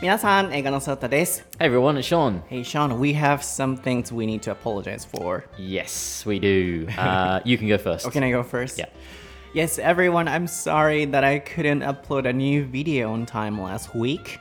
皆さん、映画のソータです。 Hey everyone, it's Sean. Hey Sean, we have some things we need to apologize for. Yes, we do. Uh, you can go first. Oh, can I go first? Yeah. Yes, everyone, I'm sorry that I couldn't upload a new video on time last week.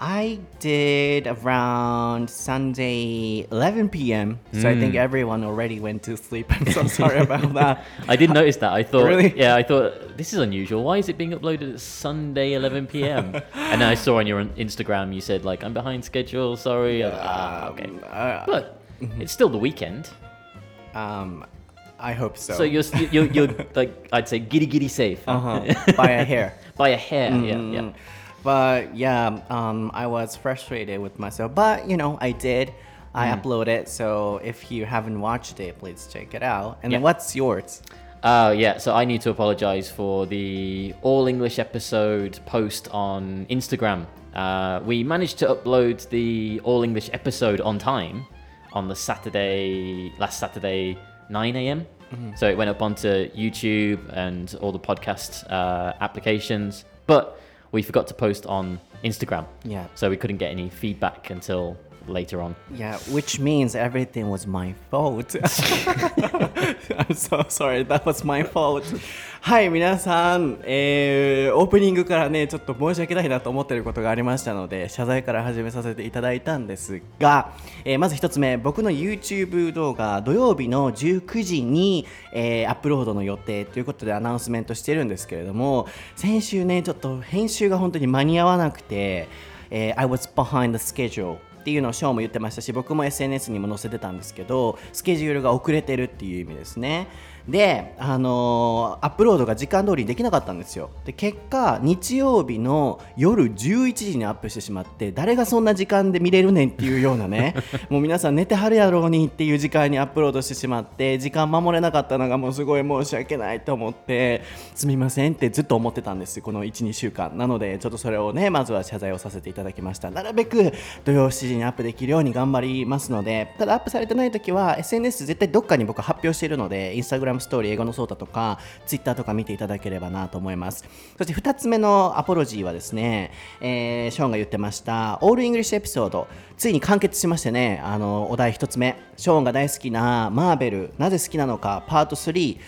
I did around Sunday 11 p.m. So I think everyone already went to sleep. I'm so sorry about that. I did notice that. I thought, Really? yeah, I thought this is unusual. Why is it being uploaded at Sunday 11 p.m.? and then I saw on your Instagram you said like I'm behind schedule. Sorry. Like, ah, okay. Uh, But it's still the weekend, um, I hope so. so you're you're, you're like I'd say giddy giddy safe uh-huh. by a hair. by a hair. Yeah, Mm. yeah. But yeah, um, I was frustrated with myself. But you know, I did. I Mm. uploaded. So if you haven't watched it, please check it out. And Yeah. what's yours? Oh, yeah. So I need to apologize for the all English episode post on Instagram. Uh, we managed to upload the all English episode on time on the Saturday, last Saturday, 9 a.m. So it went up onto YouTube and all the podcast uh, applications, but we forgot to post on Instagram. Yeah. So we couldn't get any feedback until later on. Yeah, which means everything was my fault. I'm so sorry, that was my fault. はい、皆さん、えーオープニングからね、ちょっと申し訳ないなと思ってることがありましたので、謝罪から始めさせていただいたんですが、えーまず一つ目、僕の YouTube 動画、土曜日の19時に、えーアップロードの予定ということでアナウンスメントしてるんですけれども、先週ね、ちょっと編集が本当に間に合わなくて、えー I was behind the schedule っていうのをショーも言ってましたし僕も SNS にも載せてたんですけどスケジュールが遅れてるっていう意味ですね。で、あのーアップロードが時間通りにできなかったんですよ。で結果日曜日の夜11時にアップしてしまって誰がそんな時間で見れるねんっていうようなね もう皆さん寝てはるやろうにっていう時間にアップロードしてしまって時間守れなかったのがもうすごい申し訳ないと思ってすみませんってずっと思ってたんですこの12週間。なのでちょっとそれをねまずは謝罪をさせていただきました。なるべく土曜7時にアップできるように頑張りますのでただアップされてない時は SNS 絶対どっかに僕発表しているのでムストーリー英語のソータとか Twitter とか見ていただければなと思います。そして2つ目のアポロジーはですね、えーショーンが言ってましたオールイングリッシュエピソードついに完結しましてねあのお題1つ目。ショーンが大好きなマーベルなぜ好きなのかパート3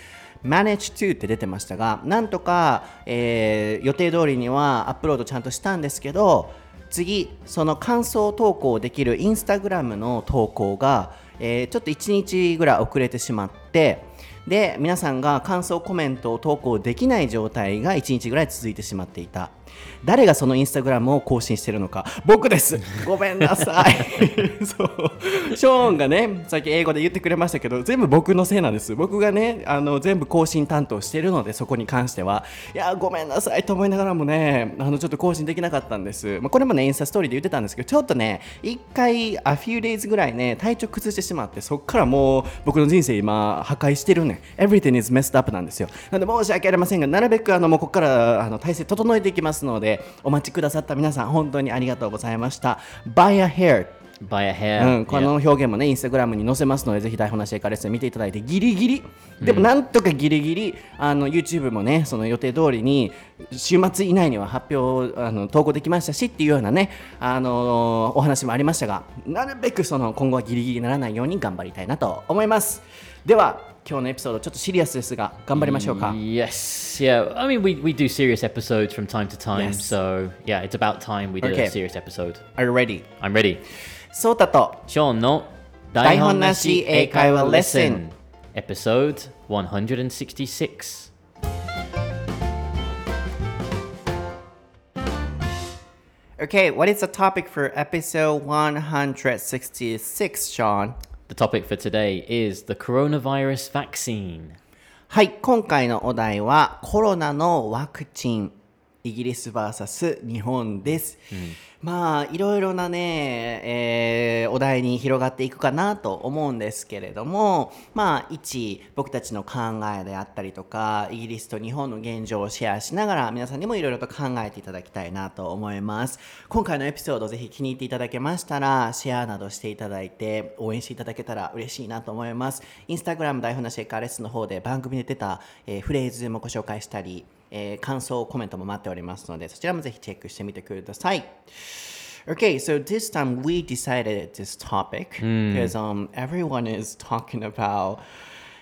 Manage to って出てましたがなんとか、えー予定通りにはアップロードちゃんとしたんですけど次その感想投稿できるインスタグラムの投稿が、えーちょっと1日ぐらい遅れてしまってで皆さんが感想コメントを投稿できない状態が1日ぐらい続いてしまっていた。誰がそのインスタグラムを更新してるのか。僕です。ごめんなさい。そう。ショーンがねさっき英語で言ってくれましたけど全部僕のせいなんです。僕がねあの全部更新担当してるのでそこに関しては。いやごめんなさい。と思いながらもねあのちょっと更新できなかったんです、まあ、これもねインスタストーリーで言ってたんですけどちょっとね一回 a few days ぐらいね体調崩してしまってそっからもう僕の人生今破壊してるね。Everything is messed up なんですよ。なので申し訳ありませんがなるべくあのもうここからあの体制整えていきますのでお待ちくださった皆さん本当にありがとうございました Buy a hair By a hair. うん、こ.の表現もね、インスタグラムに載せますので、ぜひ台本なしエカレッスン見ていただいて、ギリギリ、でもなんとかギリギリ、あの YouTube もね、その予定通りに、週末以内には発表あの投稿できましたしっていうようなね、あのお話もありましたが、なるべくその今後はギリギリにならないように頑張りたいなと思います。では、今日のエピソード、ちょっとシリアスですが、頑張りましょうか。 Yes, yeah. I mean, we, we do serious episodes from time to time, Yes. so yeah, it's about time we did Okay. a serious episode. Are you ready? I'm ready. そうたと、ショーンの台本なし英会話レッスン Episode 166 Okay, what is the topic for episode 166, Sean? The topic for today is the coronavirus vaccine. はい、今回のお題はコロナのワクチン、 イギリス VS 日本です。まあいろいろなね、えーお題に広がっていくかなと思うんですけれどもまあ一僕たちの考えであったりとかイギリスと日本の現状をシェアしながら皆さんにもいろいろと考えていただきたいなと思います。今回のエピソードぜひ気に入っていただけましたらシェアなどしていただいて応援していただけたら嬉しいなと思います。インスタグラム台本なしエカーレッスンの方で番組で出た、えーフレーズもご紹介したりえー感想、コメントも待っておりますので、そちらもぜひチェックしてみてください。 Okay, so this time we decided this topic Hmm. because um everyone is talking about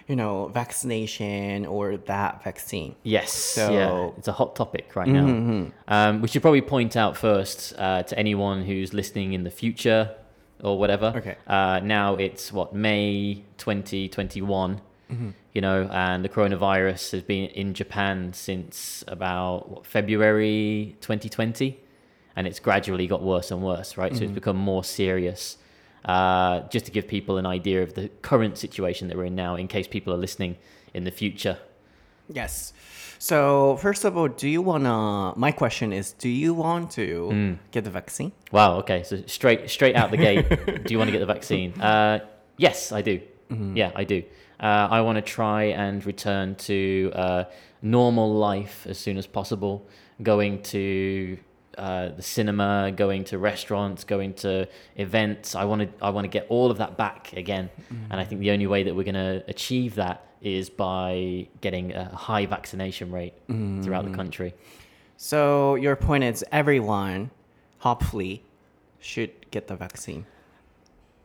you know vaccination or that vaccine. Yes, So- yeah, it's a hot topic right now. Um, we should probably point out first uh, to anyone who's listening in the future or whatever. Okay. Uh, now it's what May 2021. You know, and the coronavirus has been in Japan since about what, February 2020, and it's gradually got worse and worse, right? So it's become more serious. Uh, just to give people an idea of the current situation that we're in now, in case people are listening in the future. Yes. So first of all, do you wanna? My question is, do you want to Hmm. get the vaccine? Wow. Okay. So straight straight out the gate. do you want to get the vaccine? Uh, yes, I do. Yeah, I do. Uh, I want to try and return to uh, normal life as soon as possible. Going to uh, the cinema, going to restaurants, going to events. I want to I want to get all of that back again. And I think the only way that we're going to achieve that is by getting a high vaccination rate throughout the country. So your point is everyone, hopefully, should get the vaccine.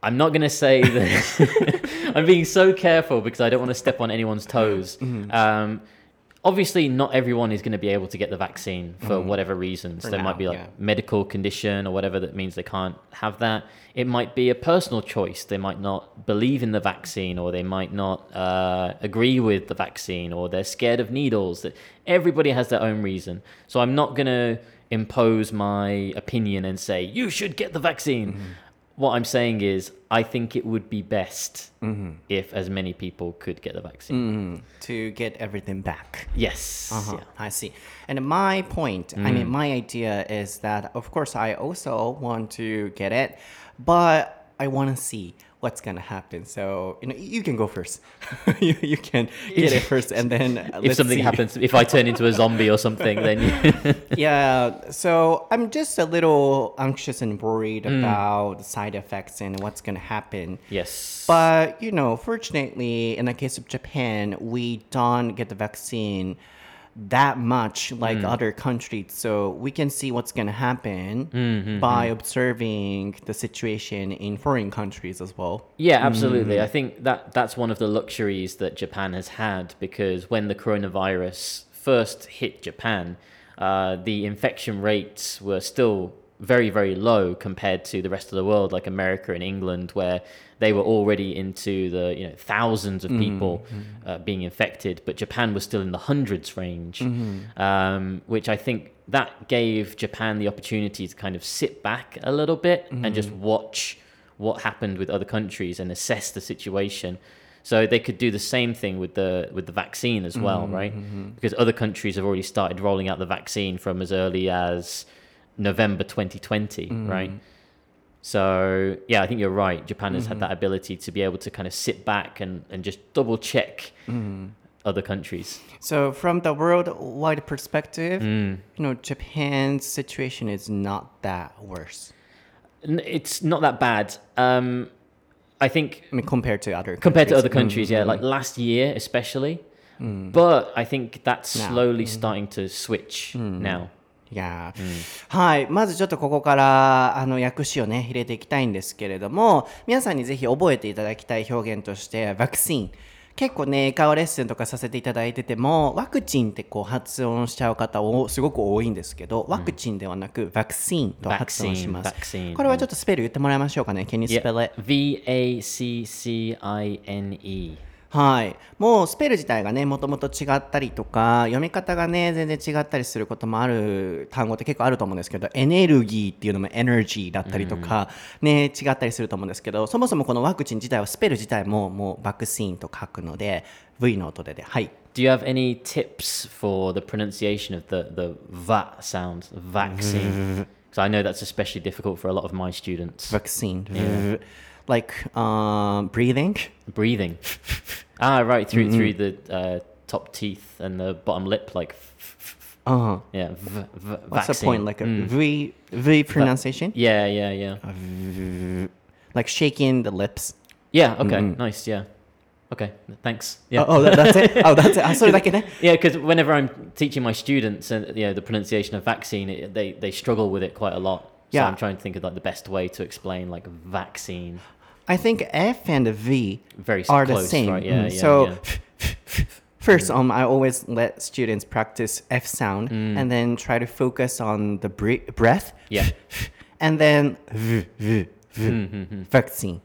I'm not going to say that. I'm being so careful because I don't want to step on anyone's toes. Mm-hmm. Um, obviously, not everyone is going to be able to get the vaccine for whatever reasons. Mm-hmm. For there now, might be like yeah. medical condition or whatever that means they can't have that. It might be a personal choice. They might not believe in the vaccine, or they might not uh, agree with the vaccine, or they're scared of needles. That everybody has their own reason. So I'm not going to impose my opinion and say you should get the vaccine. Mm-hmm. What I'm saying is, I think it would be best Mm-hmm. if as many people could get the vaccine. to get everything back. Yes. Uh-huh, yeah. I see. And my point, I mean, my idea is that, of course, I also want to get it, but I want to see what's going to happen. So, you know, you can go first. you, you can get it first, and then uh, If something see. happens, if I turn into a zombie or something, then you Yeah, so I'm just a little anxious and worried Mm. about the side effects and what's going to happen. yes. But you know, fortunately, in the case of Japan, we don't get the vaccine that much like Mm. other countries, so we can see what's going to happen Mm-hmm, by observing the situation in foreign countries as well. Yeah, absolutely. I think that that's one of the luxuries that Japan has had because when the coronavirus first hit Japan, uh, the infection rates were still very, very low compared to the rest of the world, like America and England, where they were already into the you know thousands of mm-hmm. people mm-hmm. uh, being infected, but Japan was still in the hundreds range, mm-hmm. um, which I think that gave Japan the opportunity to kind of sit back a little bit and just watch what happened with other countries and assess the situation. So they could do the same thing with the with the vaccine as well, right? Because other countries have already started rolling out the vaccine from as early as November 2020, mm. right? So yeah, I think you're right. Japan has had mm. that ability to be able to kind of sit back and, and just double check mm. other countries. So, from the worldwide perspective, Mm. you know, Japan's situation is not that worse. It's not that bad. Um, I think I mean, compared to other compared to other countries, yeah, mm-hmm. like last year especially. But I think that's Now. slowly mm-hmm. starting to switch now. いやーはい。まずちょっとここから、あの、訳詞をね、入れていきたいんですけれども、皆さんにぜひ覚えていただきたい表現として、ワクチン。結構ね、英会話レッスンとかさせていただいてても、ワクチンってこう発音しちゃう方をすごく多いんですけど、ワクチンではなく、ワクチンと発音します。Vaccine, vaccine これはちょっとスペル言ってもらいましょうかね。Can you spell it? V A C C I N E. はい。もうスペル自体がね、もともと違ったりとか、読み方がね、全然違ったりすることもある単語って結構あると思うんですけど、エネルギーっていうのもエネルギーだったりとか、ね、違ったりすると思うんですけど、そもそもこのワクチン自体はスペル自体ももうバクシーンと書くので、V の音でで、はい。Do you have any tips for the pronunciation of the, the va sound, vaccine? Because I know that's especially difficult for a lot of my students. バクシーン。like um, breathing. Breathing. ah, right through mm-hmm. through the uh, top teeth and the bottom lip, like. Uh-huh. Yeah. V- v- What's vaccine. the point? Like a mm. v v pronunciation. Yeah, yeah, yeah. V- like shaking the lips. Yeah. Okay. Mm. Nice. Yeah. Okay. Thanks. Yeah. Oh, oh that, that's it. Oh, that's it. Ah, I saw that. Yeah, because whenever I'm teaching my students and you know the pronunciation of vaccine, it, they they struggle with it quite a lot. So yeah. I'm trying to think of like the best way to explain like vaccine. I think F and V Very are the same. right? Yeah, Mm, yeah, so yeah. first, um, I always let students practice F sound Mm. and then try to focus on the bre- breath. Yeah. And then v, v, v, Mm-hmm. vaccine,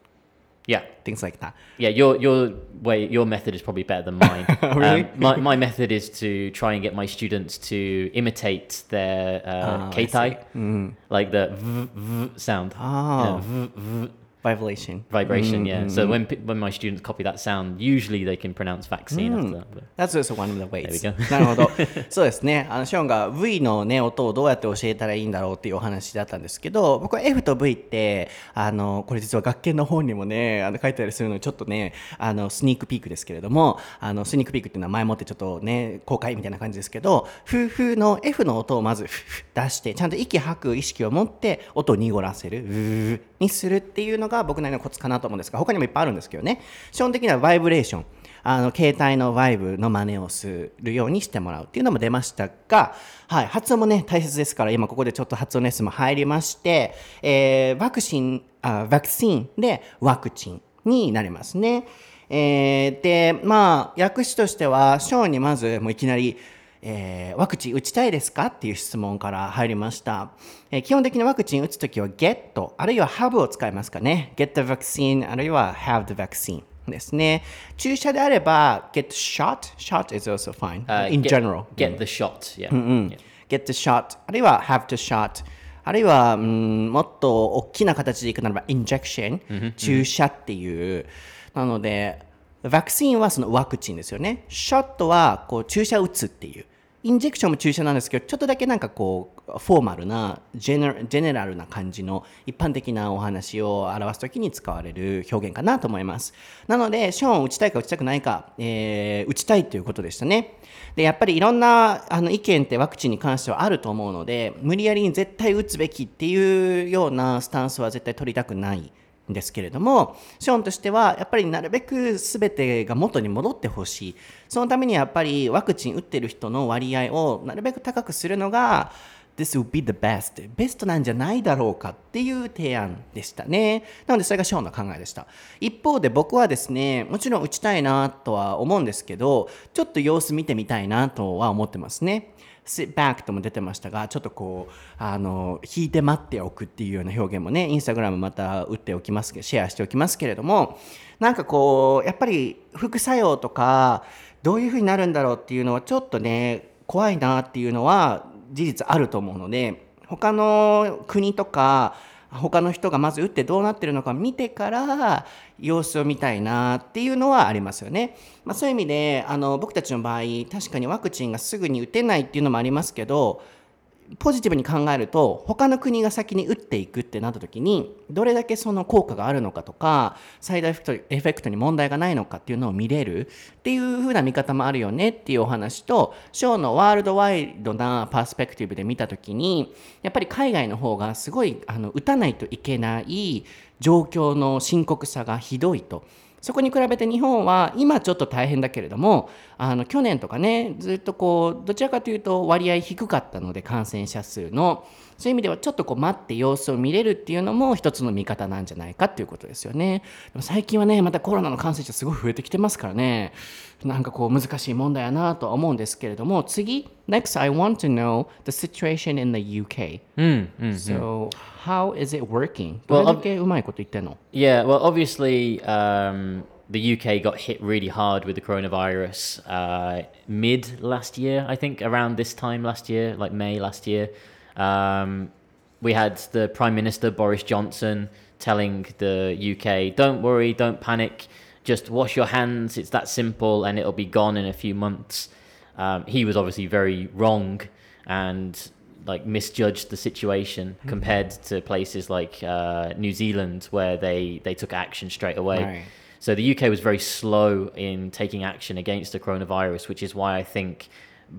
Yeah. things like that. Yeah, your your way your method is probably better than mine. Really? Um, my my method is to try and get my students to imitate their uh, Oh, I keitai, see. like the v, v sound. Oh. Yeah, v, v, Vibration. vibration. Yeah. So Mm-hmm. when when my students copy that sound, usually they can pronounce vaccine after that. That's also one of the ways. There we go. なるほど。そうですね。あのショーンが V のね音をどうやって教えたらいいんだろうっていうお話だったんですけど、僕は F と V ってあのこれ実は学研の本にもねあの書いてありするのでちょっとねあのスニークピークですけれども、あのスニークピークっていうのは前もってちょっとね公開みたいな感じですけど、フフの F の音をまず出してちゃんと息吐く意識を持って音を濁らせる。にするっていうのが僕なりのコツかなと思うんですが、他にもいっぱいあるんですけどね。基本的にはバイブレーション。あの携帯のバイブの真似をするようにしてもらうっていうのも出ましたが、はい、発音もね大切ですから今ここでちょっと発音レッスンも入りまして、えーワクチンあワクチンでワクチンになりますね。えーでまあ訳詞としてはショーにまずもういきなりえーワクチン打ちたいですか？っていう質問から入りました。えー基本的にワクチン打つときは get あるいは have を使いますかね。get the vaccine あるいは have the vaccine ですね。注射であれば get shot shot is also fine、uh, in get, general get the shot. Yeah. Mm. yeah. get the shot あるいは have the shot あるいは、うん、もっと大きな形でいくならば injection、注射っていうなのでワクチンはそのワクチンですよね shot はこう注射打つっていうインジェクションも注射なんですけどちょっとだけなんかこうフォーマルなジェネラルな感じの一般的なお話を表すときに使われる表現かなと思います。なのでショーン打ちたいか打ちたくないか、えー打ちたいということでしたね。でやっぱりいろんなあの意見ってワクチンに関してはあると思うので無理やりに絶対打つべきっていうようなスタンスは絶対取りたくない。んですけれどもショーンとしてはやっぱりなるべく全てが元に戻ってほしい。そのためにやっぱりワクチン打ってる人の割合をなるべく高くするのが This will be the best ベストなんじゃないだろうかっていう提案でしたね。なのでそれがショーンの考えでした。一方で僕はですねもちろん打ちたいなとは思うんですけどちょっと様子見てみたいなとは思ってますね。Sit back とも出てましたがちょっとこうあの引いて待っておくっていうような表現もねインスタグラムまた打っておきますけどシェアしておきますけれどもなんかこうやっぱり副作用とかどういうふうになるんだろうっていうのはちょっとね怖いなっていうのは事実あると思うので他の国とか他の人がまず打ってどうなってるのか見てから様子を見たいなっていうのはありますよね。まあ、そういう意味であの僕たちの場合確かにワクチンがすぐに打てないっていうのもありますけどポジティブに考えると他の国が先に打っていくってなった時にどれだけその効果があるのかとか最大エフエフェクトに問題がないのかっていうのを見れるっていう風な見方もあるよねっていうお話とショーのワールドワイドなパースペクティブで見た時にやっぱり海外の方がすごいあの打たないといけない状況の深刻さがひどいと。そこに比べて日本は今ちょっと大変だけれどもあの去年とかねずっとこうどちらかというと割合低かったので感染者数のそういう意味ではちょっとこう待って様子を見れるっていうのも一つの見方なんじゃないかっていうことですよね。でも最近はねまたコロナの感染者すごい増えてきてますからねなんかこう難しい問題やなとは思うんですけれども次 Next I want to know the situation in the UK Mm, mm. so how is it working? Well, どれだけうまいこと言ってんの Yeah, well, obviously, um, the UK got hit really hard with the coronavirus uh, mid last year, I think, around this time last year, like May last year. Um, we had the Prime Minister Boris Johnson telling the UK, don't worry, don't panic, just wash your hands, it's that simple, and it'll be gone in a few months. Um, he was obviously very wrong and like misjudged the situation compared to places like uh, New Zealand where they, they took action straight away. Right. So the UK was very slow in taking action against the coronavirus, which is why I think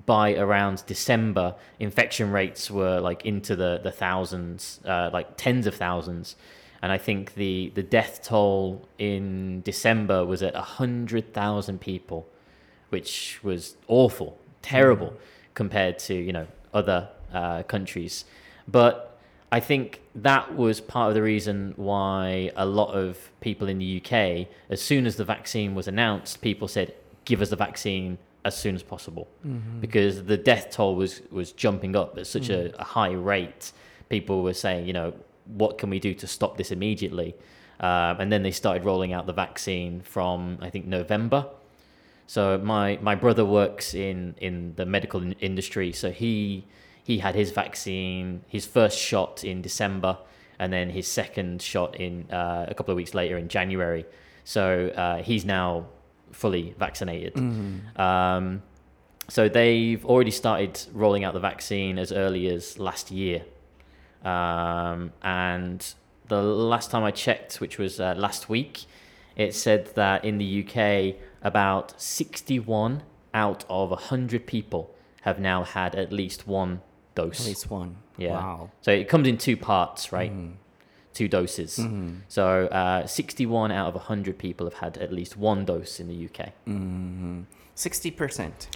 by around December, infection rates were like into the, the thousands, uh, like tens of thousands. And I think the, the death toll in December was at 100,000 people, which was awful, terrible mm. compared to, you know, other uh, countries. But I think that was part of the reason why a lot of people in the UK, as soon as the vaccine was announced, people said, "Give us the vaccine as soon as possible," mm-hmm. because the death toll was was jumping up at such a, mm. a high rate. People were saying, you know, what can we do to stop this immediately? Um, and then they started rolling out the vaccine from I think November. So my my brother works in in the medical in- industry, so he he had his vaccine, his first shot in December, and then his second shot in uh, a couple of weeks later in January. So uh, he's now fully vaccinated. Um, so they've already started rolling out the vaccine as early as last year. Um, and the last time I checked, which was uh, last week, it said that in the UK, about 61 out of 100 people have now had at least one dose. At least one. Yeah. Wow. So it comes in two parts, right? Two doses. So uh, 61 out of 100 people have had at least one dose in the UK. Sixty percent.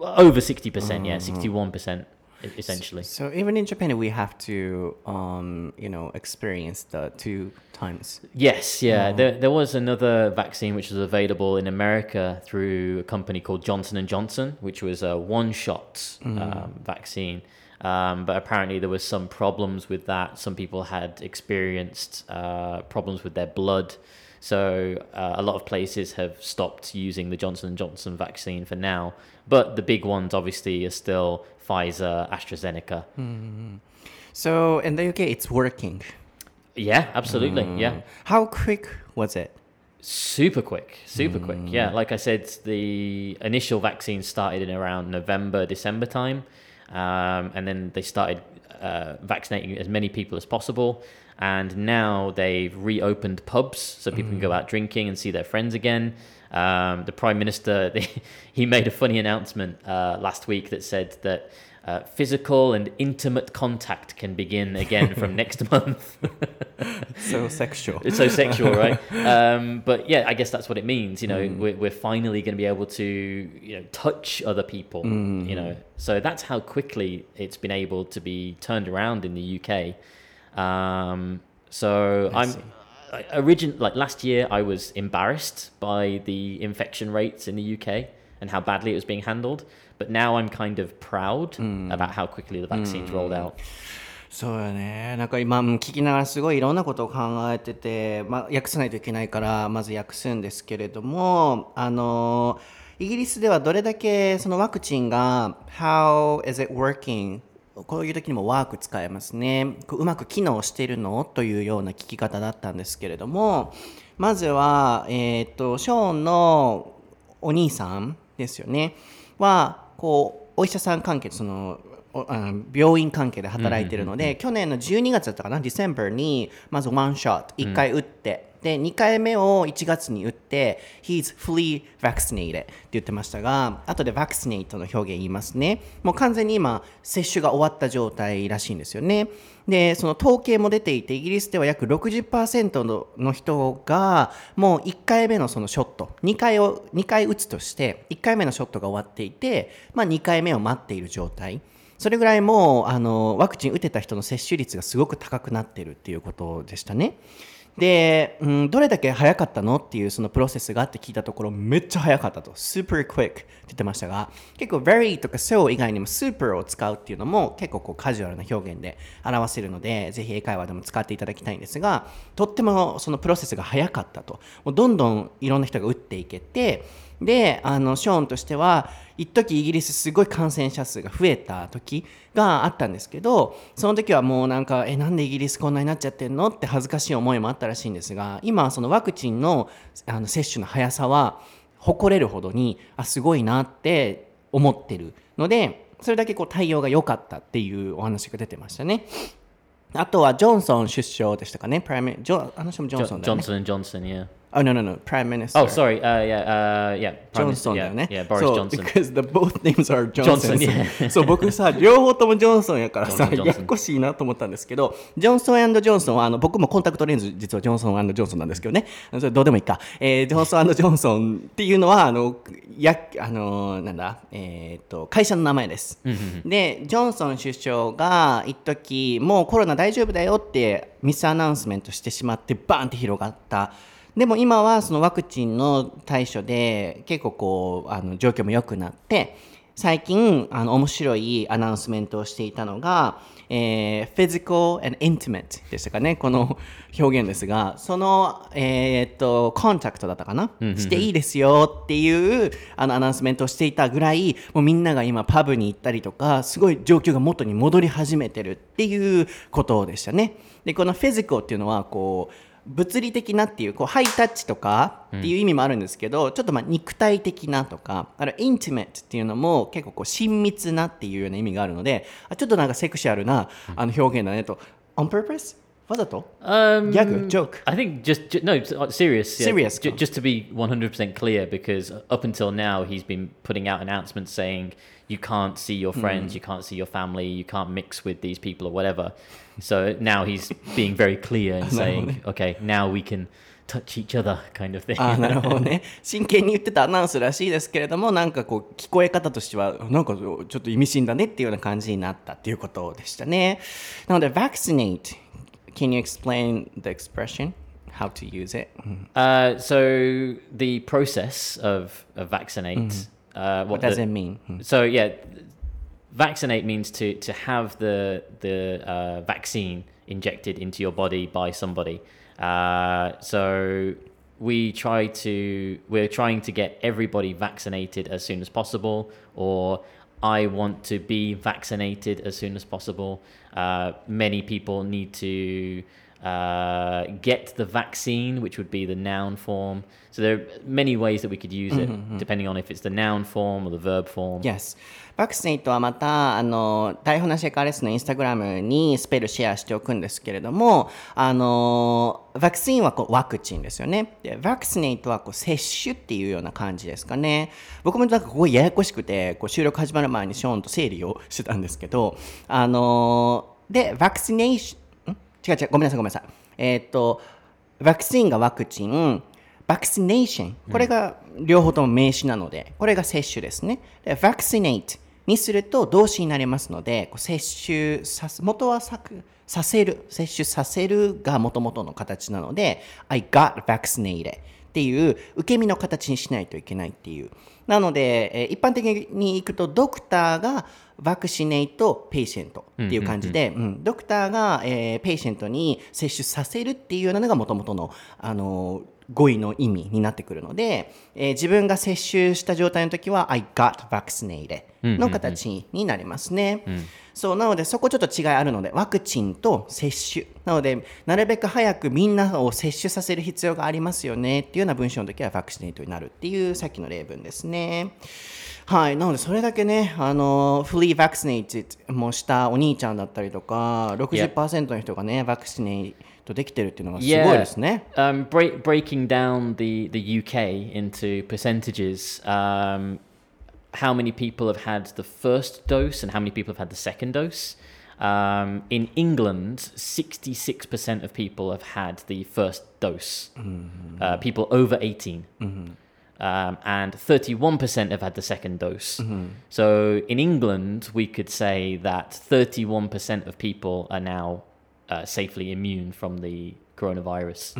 Over 60%, yeah, 61% e- essentially. So even in Japan, we have to, um, you know, experience the two times. Yes, yeah. There, there was another vaccine which was available in America through a company called Johnson and Johnson, which was a one-shot um, vaccine. Um, but apparently there was some problems with that. Some people had experienced uh, problems with their blood, so uh, a lot of places have stopped using the Johnson and Johnson vaccine for now. But the big ones, obviously, are still Pfizer, AstraZeneca. So in the UK, it's working. Yeah, absolutely. Yeah. How quick was it? Super quick, super quick. Yeah, like I said, the initial vaccine started in around November, December time, um, and then they started uh, vaccinating as many people as possible. And now they've reopened pubs so people can go out drinking and see their friends again. Um, the prime minister he made a funny announcement uh, last week that said that uh, physical and intimate contact can begin again from next month. So sexual. it's so sexual, right? Um, but yeah, I guess that's what it means. You know, we're, we're finally going to be able to, you know, touch other people. You know, so that's how quickly it's been able to be turned around in the UK. Um, so I I'm see. I- origin like last year I was embarrassed by the infection rates in the UK and how badly it was being handled. But now I'm kind of proud about how quickly the vaccines rolled out. そうだね。なんか今うん聞きながらすごいいろんなことを考えてて、まあ、訳さないといけないからまず訳すんですけれども、あのイギリスではどれだけそのワクチンが How is it working? こういう時にもワーク使えますね。こううまく機能しているの？というような聞き方だったんですけれども、まずは、えっ、と、ショーンのお兄さんですよね。は、こう、お医者さん関係、その病院関係で働いてるので、去年の12月だったかな、ディセンバーに、まずワンショット、1回打って、で、2回目を1月に打って、He's fully vaccinated って言ってましたが、後で vaccinate の表現言いますね。もう完全に今、接種が終わった状態らしいんですよね。で、その統計も出ていて、イギリスでは約60%のの人が、もう1回目のそのショット、2回を、2回打つとして、1回目のショットが終わっていて、まあ2回目を待っている状態。それぐらいもうあのワクチン打てた人の接種率がすごく高くなっているっていうことでしたね。で、うん、どれだけ早かったのっていうそのプロセスがあって聞いたところめっちゃ早かったと。super quick って言ってましたが結構 very とか so 以外にも super を使うっていうのも結構こうカジュアルな表現で表せるのでぜひ英会話でも使っていただきたいんですがとってもそのプロセスが早かったと。もうどんどんいろんな人が打っていけてであのショーンとしては一時イギリスすごい感染者数が増えた時があったんですけどその時はもうなんかえなんでイギリスこんなになっちゃってんの？って恥ずかしい思いもあったらしいんですが今そのワクチンのあの接種の速さは誇れるほどにあすごいなって思ってるのでそれだけこう対応が良かったっていうお話が出てましたね。あとはジョンソン首相でしたかね、プライムジョあの人もジョンソンだよね。Johnson and Johnson, yeah. Oh no no no, Prime Minister. Oh, sorry. Uh, yeah, uh, yeah. Prime Johnson だよ yeah, ね。yeah, Boris そう Johnson. Because the both names are Johnson. Johnson, yeah. そう、僕さ、両方ともジョンソンやからさ、Johnson, Johnson ややこしいなと思ったんですけど、ジョンソンジョンソンは、あの、僕もコンタクトレンズ、実はジョンソンジョンソンなんですけどね。それどうでもいいか。えージョンソンジョンソンっていうのは、あの、や、あの、なんだ、えーっと、会社の名前です。で、ジョンソン首相が、一時もうコロナ大丈夫だよってミスアナウンスメントしてしまって、バーンって広がった。でも今はそのワクチンの対処で結構こうあの状況も良くなって最近あの面白いアナウンスメントをしていたのが、えー、physical and intimate でしたかねこの表現ですがその、えーっとコンタクトだったかな、していいですよっていうあのアナウンスメントをしていたぐらいもうみんなが今パブに行ったりとかすごい状況が元に戻り始めてるっていうことでしたね。でこの physical っていうのはこう物理的なっていうこうハイタッチとかっていう意味もあるんですけど、ちょっとまあ肉体的なとかあるインティメットっていうのも結構こう親密なっていうような意味があるのであちょっとなんかセクシャルなあの表現だねと on purpose わざと Um, Gag, joke. I think just, ju- no, uh, serious. yeah. Serious, on. just to be 100% clear, because up until now he's been putting out announcements saying you can't see your friends, you can't see your family, you can't mix with these people or whatever. So now he's being very clear and saying, okay, now we can touch each other, kind of thing. あーなるほどね真剣に言ってたアナウンスらしいですけれどもなんかこう聞こえ方としてはなんかちょっと意味深だねっていうような感じになったっていうことでしたねなので vaccinate can you explain the expression how to use it Uh, so the process of, of vaccinate. Uh, what, what does the- it mean So yeah, vaccinate means to to have the the uh, vaccine injected into your body by somebody. Uh, so we try to we're trying to get everybody vaccinated as soon as possible, or I want to be vaccinated as soon as possible. Uh, many people need to uh, get the vaccine, which would be the noun form. So there are many ways that we could use it, depending on if it's the noun form or the verb form. Yes. バクシネイトはまた、あの、台本なしェカレスのインスタグラムにスペルシェアしておくんですけれども、あの、ワクチンはこうワクチンですよね。で、バクシネイトはこう接種っていうような感じですかね。僕もなんかここややこしくて、こう収録始まる前にショーンと整理をしてたんですけど、あの、で、ワクチネーション、ん違う違う、ごめんなさいごめんなさい。えーっと、ワクチンが vaccine、vaccination、これが両方とも名詞なので、これが接種ですね。で、 vaccinate にすると動詞になりますので、こう接種さす、元はさくさせる、接種させるが元々の形なので、I got vaccinated っていう受け身の形にしないといけないっていう。なので、えー一般的に行くと、 doctor が vaccinate patient っていう感じで、うんドクターが、えー patient に接種させるっていうようなのが元々の、あのー語彙の意味になってくるので、えー自分が接種した状態の時は I got vaccinated の形になりますね。そうなのでそこちょっと違いあるのでワクチンと接種。なのでなるべく早くみんなを接種させる必要がありますよね。っていうような文章の時は vaccinate になるっていうさっきの例文ですね。はい、なのでそれだけね、あの、フリー vaccinated もしたお兄ちゃんだったりとか、60%の人がね、ワクチネイトできてるっていうのがすごいですね。Um, break, breaking down the, the UK into percentages, um, how many people have had the first dose and how many people have had the second dose? Um, in England, 66% of people have had the first dose, uh, people over 18. Um, and 31% have had the second dose. So in England, we could say that 31% of people are now uh, safely immune from the coronavirus.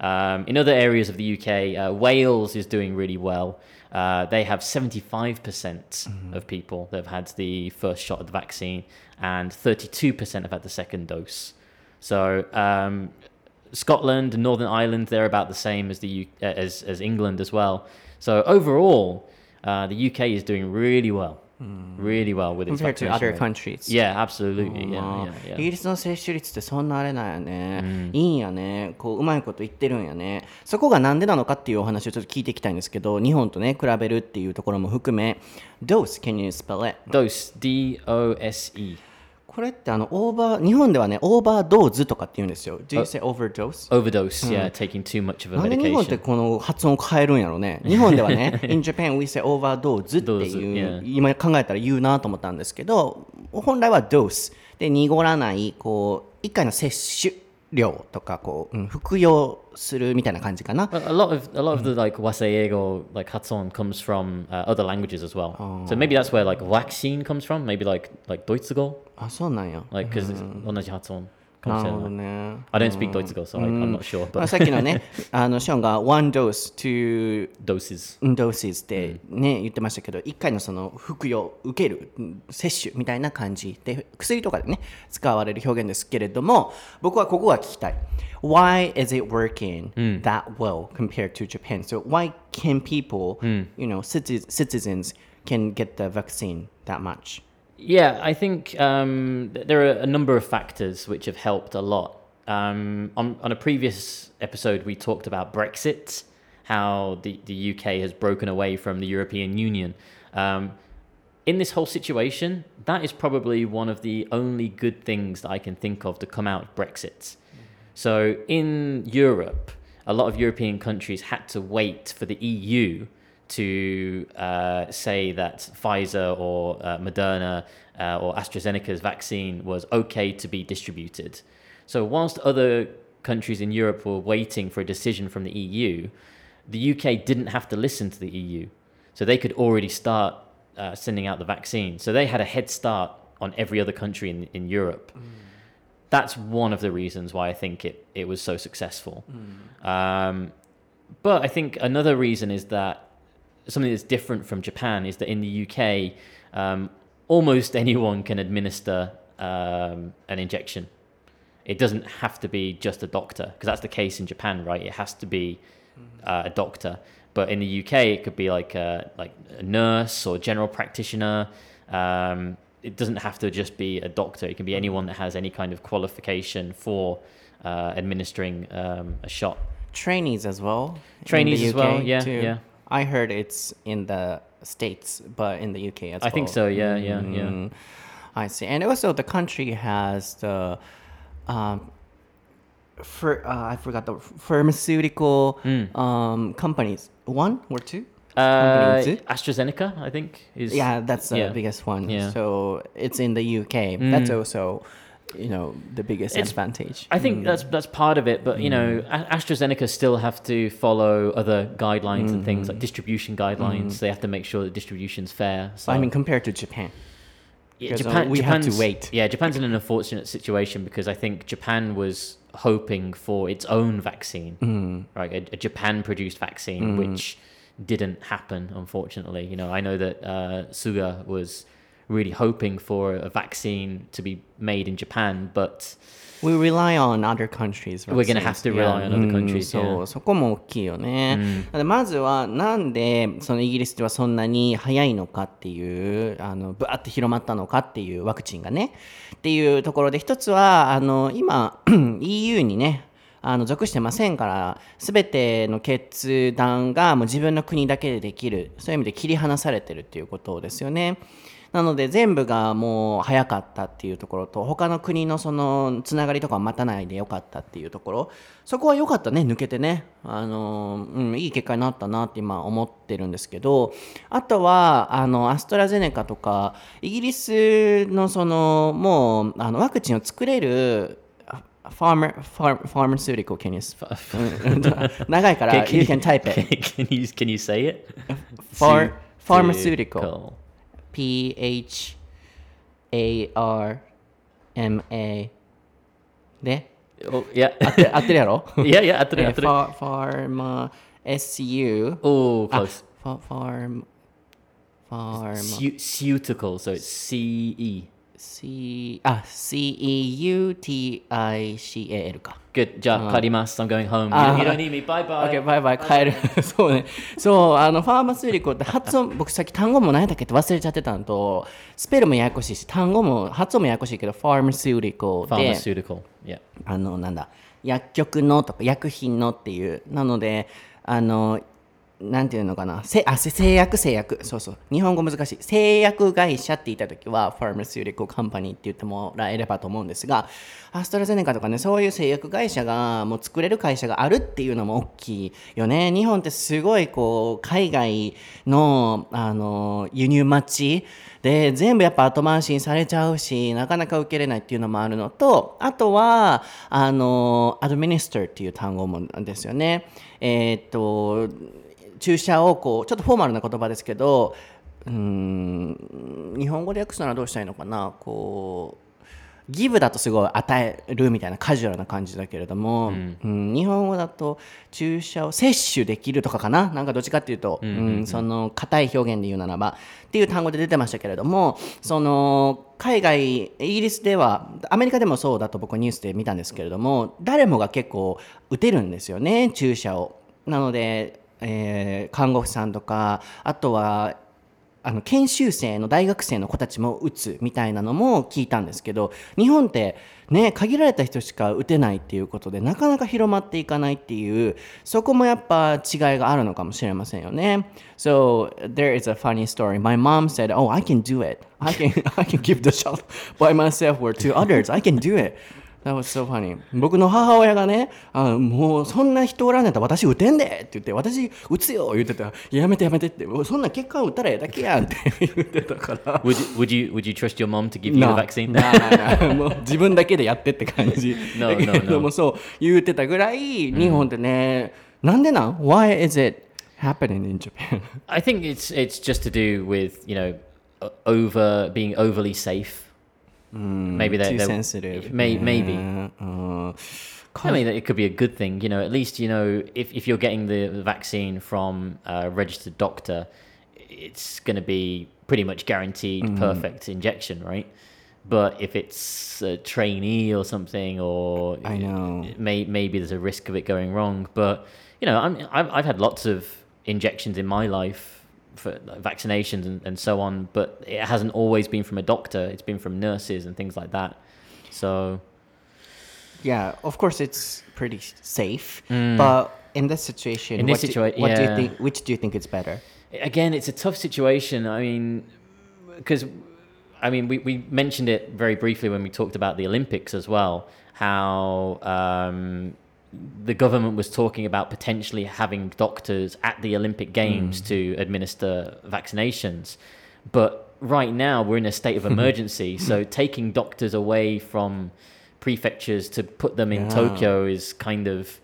Um, in other areas of the UK, uh, Wales is doing really well. Uh, they have 75% of people that have had the first shot of the vaccine, and 32% have had the second dose. So um, Scotland and Northern Ireland, they're about the same as the U- uh, as as England as well. So overall, uh, the UK is doing really well, really well with its compared to other rate. countries. Yeah, absolutely. Yeah, あ yeah, ー yeah. イギリスの接種率ってそんなあれなんやね、いいんやねこううまいこと言ってるんやねそこがなんでなのかっていうお話をちょっと聞いていきたいんですけど日本とね比べるっていうところも含め dose can you spell it? Dose, D O S E. ここれってあのオーバー日本ではねオーバードーズとかって言うんですよ Do you say overdose? Overdose, yeah, taking too much of a なんで日本って medication. この発音を変えるんやろうね 日本ではね In Japan we say overdose っていう.今考えたら言うなと思ったんですけど本来は dose で濁らないこう一回の摂取量とかこう、うん服用するみたいな感じかな A lot of a lot of the like waseiego like hatson comes from uh, other languages as well. So maybe that's where like vaccine comes from. Maybe like like Deutschigo, あそうなんや like because it's onaji hatson. なるほどね I don't speak so I'm not sure. まあ But さっきのねあのショーンが one dose to doses. doses ってね、言ってましたけど1回のその服用受けるうん摂取みたいな感じで薬とかでね使われる表現ですけれども僕はここが聞きたい Why is it working that well compared to Japan? So why can people, you know, citi- citizens can get the vaccine that much? Yeah, I think um, there are a number of factors which have helped a lot. Um, on, on a previous episode, we talked about Brexit, how the, the UK has broken away from the European Union. Um, in this whole situation, that is probably one of the only good things that I can think of to come out of Brexit. So in Europe, a lot of European countries had to wait for the EU to uh, say that Pfizer or uh, Moderna uh, or AstraZeneca's vaccine was okay to be distributed. So whilst other countries in Europe were waiting for a decision from the EU, the UK didn't have to listen to the EU. So they could already start uh, sending out the vaccine. So they had a head start on every other country in, in Europe. That's one of the reasons why I think it, it was so successful. Um, but I think another reason is that something that's different from Japan is that in the UK, um, almost anyone can administer um, an injection. It doesn't have to be just a doctor, because that's the case in Japan, right? It has to be uh, a doctor. But in the UK, it could be like a, like a nurse or a general practitioner. Um, it doesn't have to just be a doctor. It can be anyone that has any kind of qualification for uh, administering um, a shot. Trainees as well. in Trainees the as well, UK yeah, too. yeah. I heard it's in the States, but in the UK as well. I think so. Yeah, yeah, yeah. Mm, I see. And also, the country has the, um, for uh, I forgot the pharmaceutical Hmm. um, companies. One or two? Uh, AstraZeneca, I think, is Yeah, that's the yeah. biggest one. Yeah. So it's in the UK. That's Mm. also, you know, the biggest It's- advantage. I think that's that's part of it, but you know, AstraZeneca still have to follow other guidelines and things like distribution guidelines. They have to make sure that distribution's fair. So I mean, compared to Japan. Yeah, uh, Japan, we have to Japan's- wait. Yeah, Japan's in an unfortunate situation because I think Japan was hoping for its own vaccine, Mm. right? A, a Japan-produced vaccine, which didn't happen, unfortunately. You know, I know that uh, Suga was really hoping for a vaccine to be made in Japan, but We rely on other countries. We're gonna have to rely on other うん countries, そう.そこも大きいよね。まずは、なんでそのイギリスではそんなに早いのかっていう、あの、ぶわって広まったのかっていうワクチンがね。っていうところで、一つは、あの、今、EU にね、あの属してませんから、すべての決断がもう自分の国だけでできる、そういう意味で切り離されてるっていうことですよね。なので全部がもう早かったっていうところと他の国のそのつながりとかを待たないでよかったっていうところそこは良かったね抜けてねあの、うん、いい結果になったなって今思ってるんですけどあとはあのアストラゼネカとかイギリスのそのもうあのワクチンを作れるファーマー、ファー、ファーマスュリコ、can you, 長いから、you can type it. can you can you say it? Far, pharmaceutical. Pharmaceutical. P H A R M A で、おいや、合って合ってるやろいやいや、合ってる合ってる。ファファーマ SU おお、close. ファファーマ Pharma. Su- Suitical, so it's C E. C あ C E U T I C A L か Good. Ja, karimasu. I'm going home. You, Ah. you don't need me. Bye bye. OK バイバイ帰る そうねそうあのファーマスュリコって発音僕さっき単語も何やったっけって忘れちゃってたのとスペルもややこしいし単語も発音もややこしいけどファーマスュリコで Pharmaceutical. Yeah. あのなんだ薬局のとか薬品のっていうなのであのなんていうのかな、せあ製薬、製薬、そうそう、日本語難しい、製薬会社って言ったときは、ファーマシュリコカンパニーって言ってもらえればと思うんですが、アストラゼネカとかね、そういう製薬会社がもう作れる会社があるっていうのも大きいよね。日本ってすごいこう、海外のあの輸入待ちで、全部やっぱ後回しにされちゃうし、なかなか受けれないっていうのもあるのと、あとは、あの、アドミニスターっていう単語もですよね。えーっと、注射をこうちょっとフォーマルな言葉ですけどうーん日本語で訳すならどうしたらいいのかな。こうギブだとすごい与えるみたいなカジュアルな感じだけれども、うん。日本語だと注射を摂取できるとかかな。なんかどっちかっていうと、うんその硬い表現で言うならばっていう単語で出てましたけれどもその海外イギリスではアメリカでもそうだと僕はニュースで見たんですけれども誰もが結構打てるんですよね注射を。なのでえー看護婦さんとかあとはあの研修生の大学生の子たちも打つみたいなのも聞いたんですけど日本ってね限られた人しか打てないっていうことでなかなか広まっていかないっていうそこもやっぱ違いがあるのかもしれませんよね。So there is a funny story. My mom said, "Oh, I can do it. I can I can give the shot by myself or to others. I can do it." That was so funny. 僕の母親がね、あもうそんな人おらんねんったら私打てんでって言って、私打つよ言ってたややめてやめてって、そんな結果打ったらええだけやんって言ってたから。Would you, would you would you trust your mom to give you the vaccine? なあなあもう自分だけでやってって感じ No, だけれども no, no. そう言ってたぐらい日本ってね、なんでなん ?Why is it happening in Japan? I think it's it's just to do with you know over being overly safe. Mm, maybe they're, Too they're- sensitive. May, maybe. うん、I uh, mean, it could be a good thing. You know, at least you know if, if you're getting the, vaccine from a registered doctor, it's going to be pretty much guaranteed mm-hmm. perfect injection, right? But if it's a trainee or something, or I know. may, maybe there's a risk of it going wrong. But you know, I'm, I've, I've had lots of injections in my life for vaccinations and, and so on, but it hasn't always been from a doctor. It's been from nurses and things like that. So Yeah, of course it's pretty safe, but in this situation, Mm. In this what, do, situa- what do you yeah. think? Which do you think is better? again, it's a tough situation. I mean, because I mean, we, we mentioned it very briefly when we talked about the Olympics as well. How um, the government was talking about potentially having doctors at the Olympic Games hmm. to administer vaccinations, but right now we're in a state of emergency. so taking doctors away from prefectures to put them in Yeah. Tokyo is kind of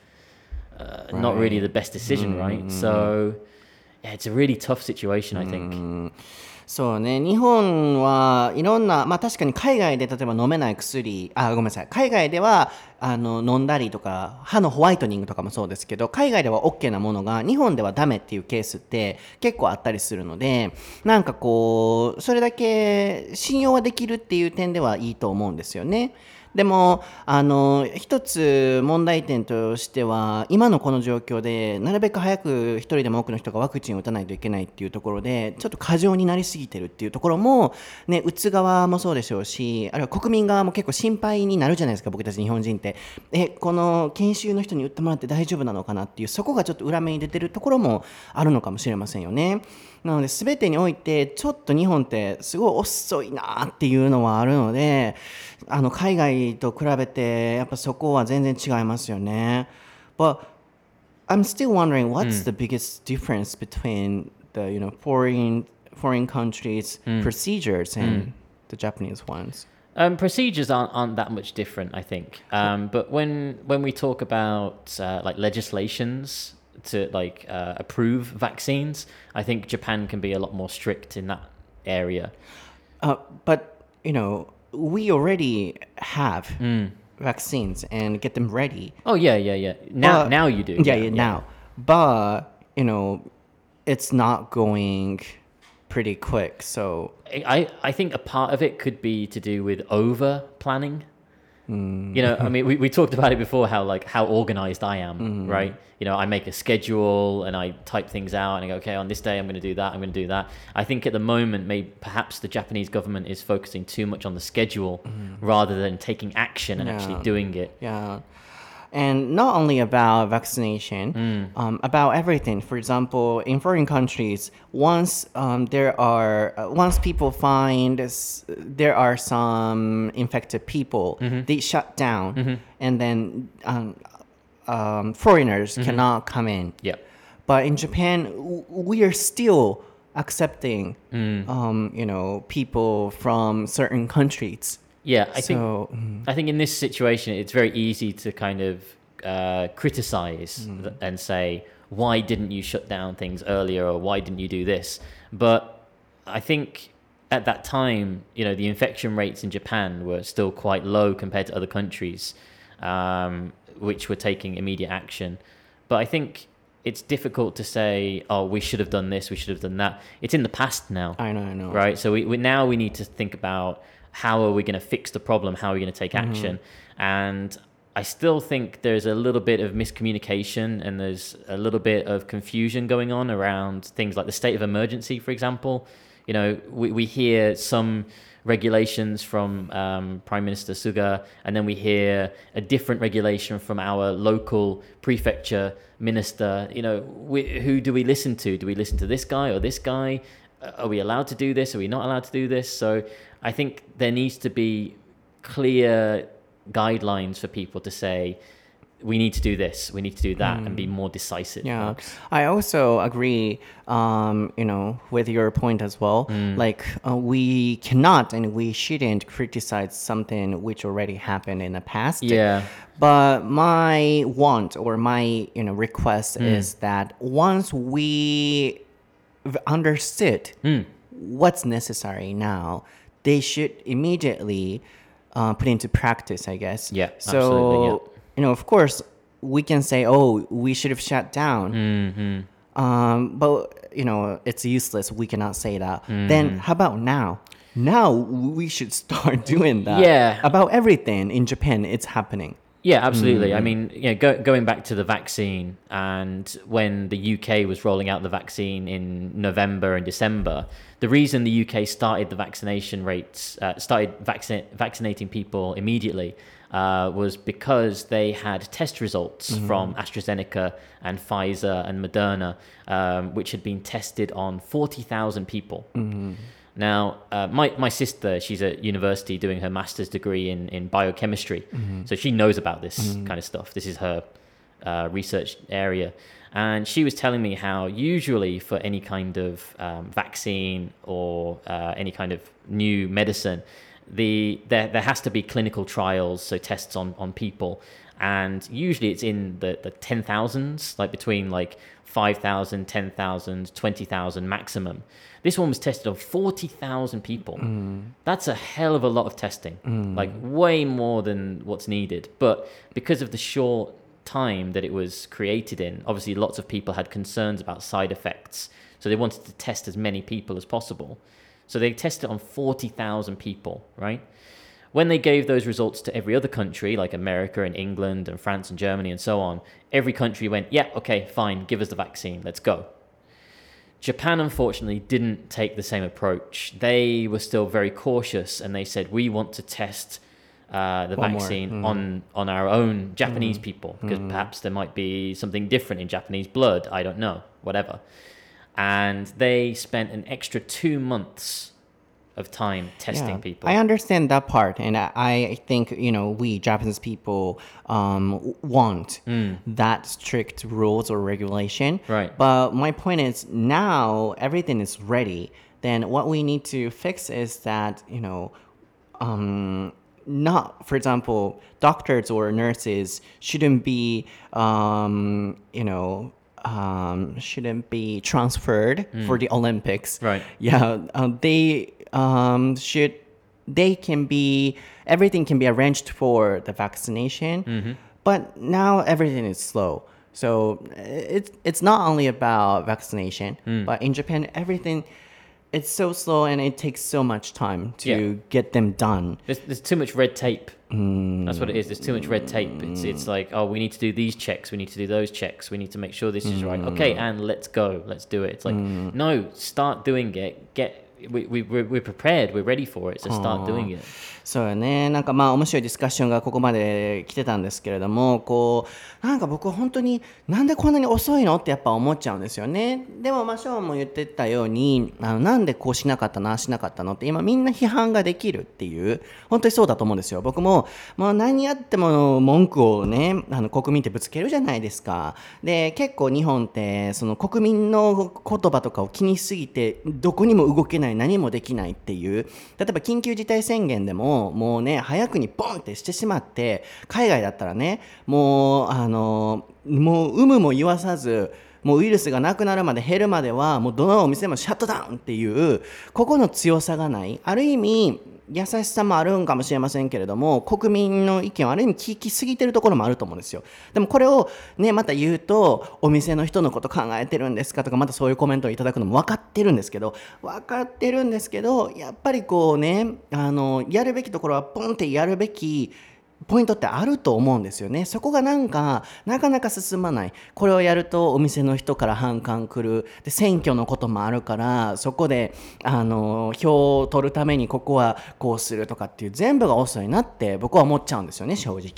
uh, not really the best decision, right? Mm-hmm. So yeah, it's a really tough situation, I think. Mm-hmm. そうね、日本はいろんな、まあ確かに海外で例えば飲めない薬、あ、ごめんなさい、海外ではあの飲んだりとか、歯のホワイトニングとかもそうですけど、海外では OK なものが日本ではダメっていうケースって結構あったりするので、なんかこう、それだけ信用はできるっていう点ではいいと思うんですよね。でもあの一つ問題点としては今のこの状況でなるべく早く一人でも多くの人がワクチンを打たないといけないっていうところでちょっと過剰になりすぎてるっていうところも、ね、打つ側もそうでしょうしあるいは国民側も結構心配になるじゃないですか僕たち日本人ってえこの研修の人に打ってもらって大丈夫なのかなっていうそこがちょっと裏目に出てるところもあるのかもしれませんよね。なので全てにおいてちょっと日本ってすごい遅いなっていうのはあるのであの海外と比べてやっぱそこは全然違いますよね。But I'm still wondering what's the biggest difference between the you know foreign foreign countries procedures and the Japanese ones. Um, procedures aren't, aren't that much different, I think. Um, but when when we talk about uh, like legislations to like uh, approve vaccines, I think Japan can be a lot more strict in that area. Uh, but you know we already have mm. vaccines and get them ready. Oh yeah, yeah, yeah. Now But- now you do. Yeah, yeah, now. But, you know, it's not going pretty quick. So, I, I think a part of it could be to do with over planning. Mm. You know, I mean, we, we talked about it before how like how organized I am, mm. right? You know, I make a schedule and I type things out and I go, okay, on this day I'm going to do that, I'm going to do that. I think at the moment, maybe perhaps the Japanese government is focusing too much on the schedule mm. rather than taking action and actually doing it. yeah. And not only about vaccination, Mm. um, about everything. For example, in foreign countries, once um, there are uh, once people find s- there are some infected people, Mm-hmm. they shut down, and then um, um, foreigners Mm-hmm. cannot come in. Yeah. But in Japan, w- we are still accepting, Mm. um, you know, people from certain countries. Yeah, I think mm, I think in this situation, it's very easy to kind of uh, criticize th- and say, why didn't you shut down things earlier or why didn't you do this? But I think at that time, you know, the infection rates in Japan were still quite low compared to other countries, um, which were taking immediate action. But I think it's difficult to say, oh, we should have done this, we should have done that. It's in the past now I know, I know. right? So we, we now we need to think about how are we going to fix the problem? How are we going to take action? And I still think there's a little bit of miscommunication and there's a little bit of confusion going on around things like the state of emergency, for example. You know, we, we hear some regulations from um, Prime Minister Suga, and then we hear a different regulation from our local prefecture minister. You know, we, who do we listen to? Do we listen to this guy or this guy? Are we allowed to do this? Are we not allowed to do this? So I think there needs to be clear guidelines for people to say, we need to do this, we need to do that, and be more decisive. Yeah. I also agree. Um, you know, with your point as well. Mm. Like, uh, we cannot and we shouldn't criticize something which already happened in the past. Yeah. But my want or my you know request Hmm. is that once we understood Hmm. what's necessary now, they should immediately uh, put into practice. I guess. Yeah, So absolutely, yeah. you know, of course, we can say, "Oh, we should have shut down." Mm-hmm. Um, but you know, it's useless. We cannot say that. Mm-hmm. Then how about now? Now we should start doing that. Yeah. About everything in Japan, it's happening. Yeah, absolutely. I mean, you know, go, going back to the vaccine, and when the UK was rolling out the vaccine in November and December, the reason the UK started the vaccination rates, uh, started vaccin- vaccinating people immediately, uh, was because they had test results from AstraZeneca and Pfizer and Moderna, um, which had been tested on 40,000 people. Now, uh, my, my sister, she's at university doing her master's degree in, in biochemistry. So she knows about this kind of stuff. This is her uh, research area. And she was telling me how, usually, for any kind of um, vaccine or uh, any kind of new medicine, the, there, there has to be clinical trials, so tests on, on people. And usually it's in the, the 10,000s, like between like 5,000, 10,000, 20,000 maximum. This one was tested on 40,000 people. Mm. That's a hell of a lot of testing, mm. like way more than what's needed. But because of the short time that it was created in, obviously lots of people had concerns about side effects. So they wanted to test as many people as possible. So they tested on 40,000 people, right? When they gave those results to every other country, like America and England and France and Germany and so on, every country went, yeah, okay, fine, give us the vaccine, let's go. Japan, unfortunately, didn't take the same approach. They were still very cautious and they said, we want to test uh, the One vaccine mm-hmm. on, on our own Japanese mm-hmm. people because mm-hmm. perhaps there might be something different in Japanese blood. I don't know, whatever. And they spent an extra two months of time testing Yeah. people. I understand that part, and I, I think you know we Japanese people um, want that strict rules or regulation. Right. But my point is now everything is ready. Then what we need to fix is that you know. Um, not, for example, doctors or nurses shouldn't be, um, you know, um, shouldn't be transferred for the Olympics. Right. Yeah, um, they um, should. They can be. Everything can be arranged for the vaccination, mm-hmm. but now everything is slow. So uh, it's it's not only about vaccination, mm. but in Japan, everything it's so slow and it takes so much time to Yeah. get them done. There's, there's too much red tape. Mm. That's what it is. There's too much red tape. It's, it's like, oh, we need to do these checks. We need to do those checks. We need to make sure this is right. Okay, mm. and let's go. Let's do it. It's like, no, start doing it. Get we, we, we're, prepared, we're ready for it, so start doing it. そうよね。なんかまあ面白いディスカッションがここまで来てたんですけれどもこうなんか僕は本当になんでこんなに遅いのってやっぱ思っちゃうんですよね。でもまあショーンも言ってたようにあのなんでこうしなかったなしなかったのって今みんな批判ができるっていう本当にそうだと思うんですよ。僕ももう何やっても文句をねあの国民ってぶつけるじゃないですか。で結構日本ってその国民の言葉とかを気にしすぎてどこにも動けない何もできないっていう。例えば緊急事態宣言でももうね早くにボンってしてしまって海外だったらねもうあのもう有無も言わさずもうウイルスがなくなるまで減るまではもうどのお店もシャットダウンっていうここの強さがない。ある意味優しさもあるんかもしれませんけれども国民の意見をある意味聞きすぎてるところもあると思うんですよ。でもこれをねまた言うとお店の人のこと考えてるんですかとかまたそういうコメントをいただくのも分かってるんですけど分かってるんですけどやっぱりこうねあのやるべきところはポンってやるべきポイントってあると思うんですよね。そこがなんか、なかなか進まない。これをやるとお店の人から反感来る。で、選挙のこともあるから、そこで、あの、票を取るためにここはこうするとかっていう全部が遅いなって僕は思っちゃうんですよね、正直。っ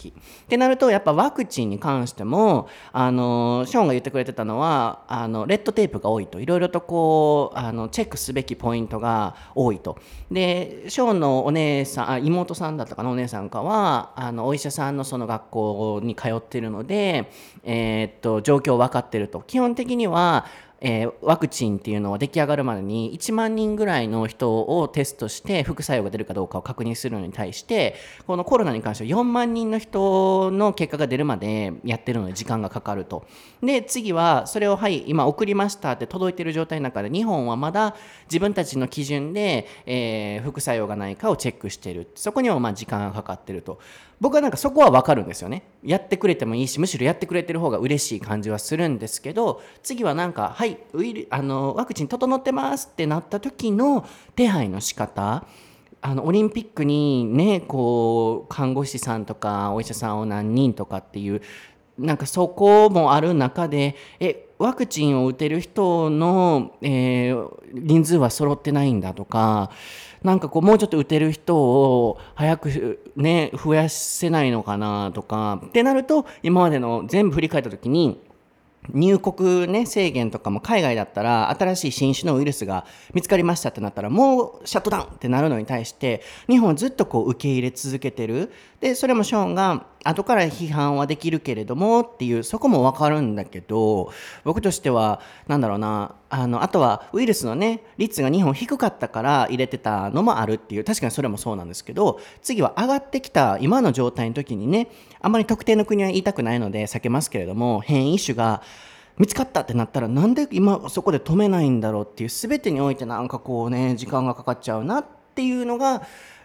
てなると、やっぱワクチンに関しても、あの、ショーンが言ってくれてたのは、あの、レッドテープが多いと。いろいろとこう、あの、チェックすべきポイントが多いと。で、ショーンのお姉さん、あ妹さんだったかな、お姉さんかは、あのお医者さんのその学校に通ってるので、えー、っと状況分かってると。基本的にはえー、ワクチンっていうのは出来上がるまでに1万人ぐらいの人をテストして副作用が出るかどうかを確認するのに対してこのコロナに関しては4万人の人の結果が出るまでやってるので時間がかかると。で次はそれをはい今送りましたって届いてる状態の中で日本はまだ自分たちの基準で、えー、副作用がないかをチェックしてる。そこにはまあ時間がかかってると。僕はなんかそこは分かるんですよね。やってくれてもいいしむしろやってくれてる方が嬉しい感じはするんですけど次はなんかはいウイルあのワクチン整ってますってなった時の手配の仕方。あのオリンピックにねこう看護師さんとかお医者さんを何人とかっていうなんかそこもある中でえワクチンを打てる人の、えー、人数は揃ってないんだとかなんかこうもうちょっと打てる人を早くね増やせないのかなとかってなると今までの全部振り返った時に入国、ね、制限とかも海外だったら新しい新種のウイルスが見つかりましたってなったらもうシャットダウンってなるのに対して日本はずっとこう受け入れ続けてる。でそれもショーンが後から批判はできるけれどもっていうそこも分かるんだけど僕としてはなんだろうなあのあとはウイルスのね率が日本低かったから入れてたのもあるっていう確かにそれもそうなんですけど次は上がってきた今の状態の時にねあんまり特定の国は言いたくないので避けますけれども変異種が見つかったってなったらなんで今そこで止めないんだろうっていう全てにおいてなんかこうね時間がかかっちゃうなっていうのが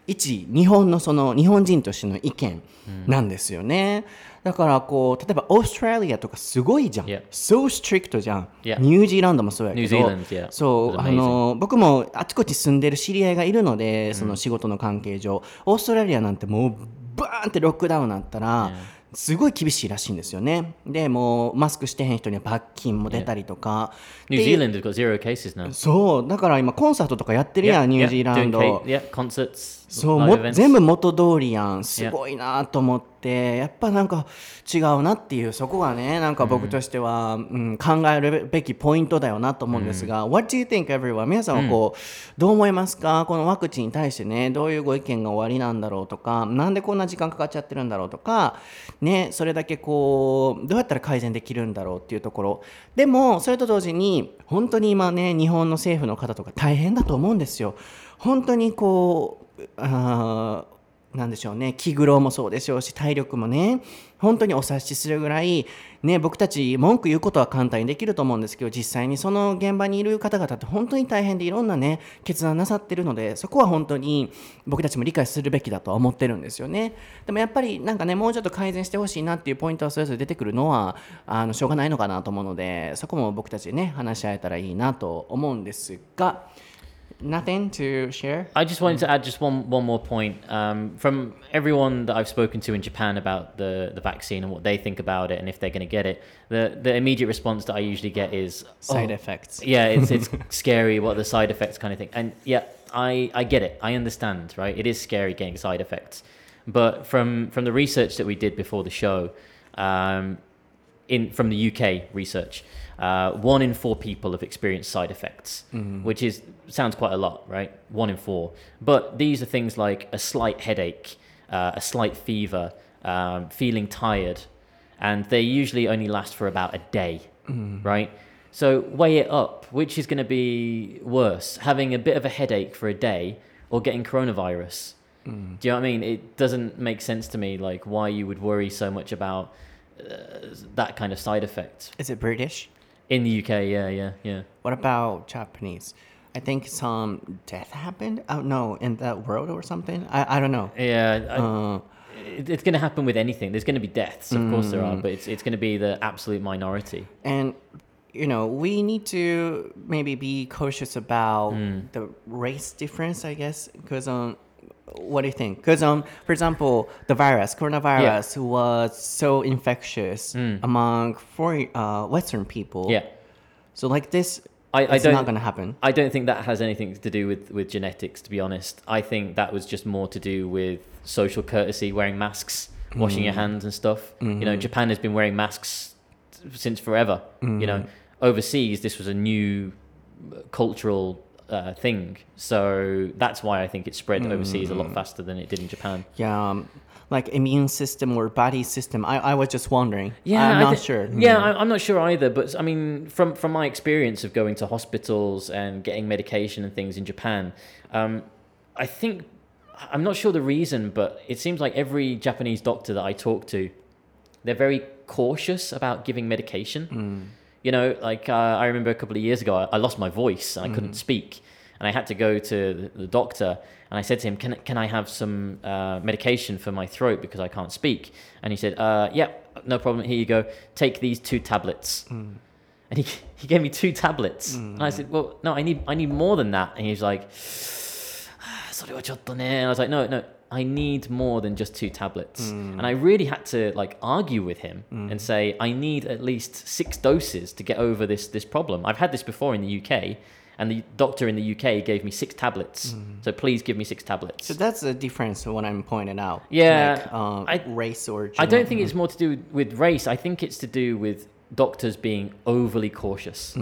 一日本のその日本人としての意見なんですよね。だからこう例えばオーストラリアとかすごいじゃん。Yeah. so strict じゃん。Yeah. ニュージーランドもそうやけど。Yeah. そうあの僕もあちこち住んでる知り合いがいるのでその仕事の関係上、オーストラリアなんてもうバーンってロックダウンになったら、すごい厳しいらしいんですよね。でもうマスクしてへん人には罰金も出たりとか。New っていう Zealand has got zero cases now. そうだから今コンサートとかやってるやん、ニュージーランド。doing ca- yeah, concerts. そうも.全部元通りやん。すごいなと思って。やっぱなんか違うなっていうそこがねなんか僕としては、うん考えるべきポイントだよなと思うんですが、What do you think everyone? 皆さんはこう、どう思いますか？このワクチンに対してねどういうご意見が終わりなんだろうとかなんでこんな時間かかっちゃってるんだろうとかねそれだけこうどうやったら改善できるんだろうっていうところ。でもそれと同時に本当に今ね日本の政府の方とか大変だと思うんですよ。本当にこうあーなんでしょうね。気苦労もそうでしょうし体力もね。本当にお察しするぐらい、ね、僕たち文句言うことは簡単にできると思うんですけど実際にその現場にいる方々って本当に大変でいろんなね決断なさってるのでそこは本当に僕たちも理解するべきだとは思ってるんですよね。でもやっぱりなんかねもうちょっと改善してほしいなっていうポイントはそれぞれ出てくるのはあのしょうがないのかなと思うのでそこも僕たちね話し合えたらいいなと思うんですが nothing to share? I just wanted to add just one one more point um, from everyone that I've spoken to in Japan about the the vaccine and what they think about it and if they're going to get it. The the immediate response that I usually get is Side "Oh, effects. Yeah, it's it's scary. What are the side effects kind of thing? And yeah, I I get it. I understand. Right, it is scary getting side effects. But from from the research that we did before the show, um, in from the UK research, uh, one in four people have experienced side effects, which is sounds quite a lot, right? One in four. But these are things like a slight headache, uh, a slight fever, um, feeling tired, and they usually only last for about a day, right? So weigh it up. Which is going to be worse, having a bit of a headache for a day or getting coronavirus? Do you know what I mean? It doesn't make sense to me, like why you would worry so much about uh, that kind of side effect. Is it British? In the UK, yeah, yeah, yeah. What about Japanese? I think some death happened. Oh no, in that world or something. I, I don't know. Yeah, I, Uh, it, it's going to happen with anything. There's going to be deaths, of course there are, but it's it's going to be the absolute minority. and you know we need to maybe be cautious about the race difference. I guess because um. What do you think? Because um, for example, the virus, coronavirus, was so infectious among foreign, uh, Western people. Yeah. So like this, I- I don't- not gonna happen. I don't think that has anything to do with, with genetics, to be honest. I think that was just more to do with social courtesy, wearing masks, washing your hands and stuff. You know, Japan has been wearing masks since forever. You know, overseas, this was a new uh, cultural uh, thing. So that's why I think it spread overseas a lot faster than it did in Japan. Yeah, um, like immune system or body system. I, I was just wondering. Yeah, I'm not thi- sure. Yeah, Mm. I, I'm not sure either. But I mean, from from my experience of going to hospitals and getting medication and things in Japan, um, I think I'm not sure the reason, but it seems like every Japanese doctor that I talk to, they're very cautious about giving medication. Mm. You know, like uh, I remember a couple of years ago, I, I lost my voice and I couldn't Mm. speak, and I had to go to the, the doctor. And I said to him, "Can can I have some uh, medication for my throat because I can't speak?" And he said, uh, "Yeah, no problem. Here you go. Take these two tablets." And he, he gave me two tablets. And I said, "Well, no, I need I need more than that." And he was like, "それはちょっとね." And I was like, "No, no, I need more than just two tablets." Mm. And I really had to like argue with him mm. and say, "I need at least six doses to get over this this problem. I've had this before in the UK." And the doctor in the UK gave me six tablets. Mm. So please give me six tablets. So that's the difference what I'm pointing out. Yeah, like, um, I- race or. I don't think it's more to do with race. I think it's to do with doctors being overly cautious.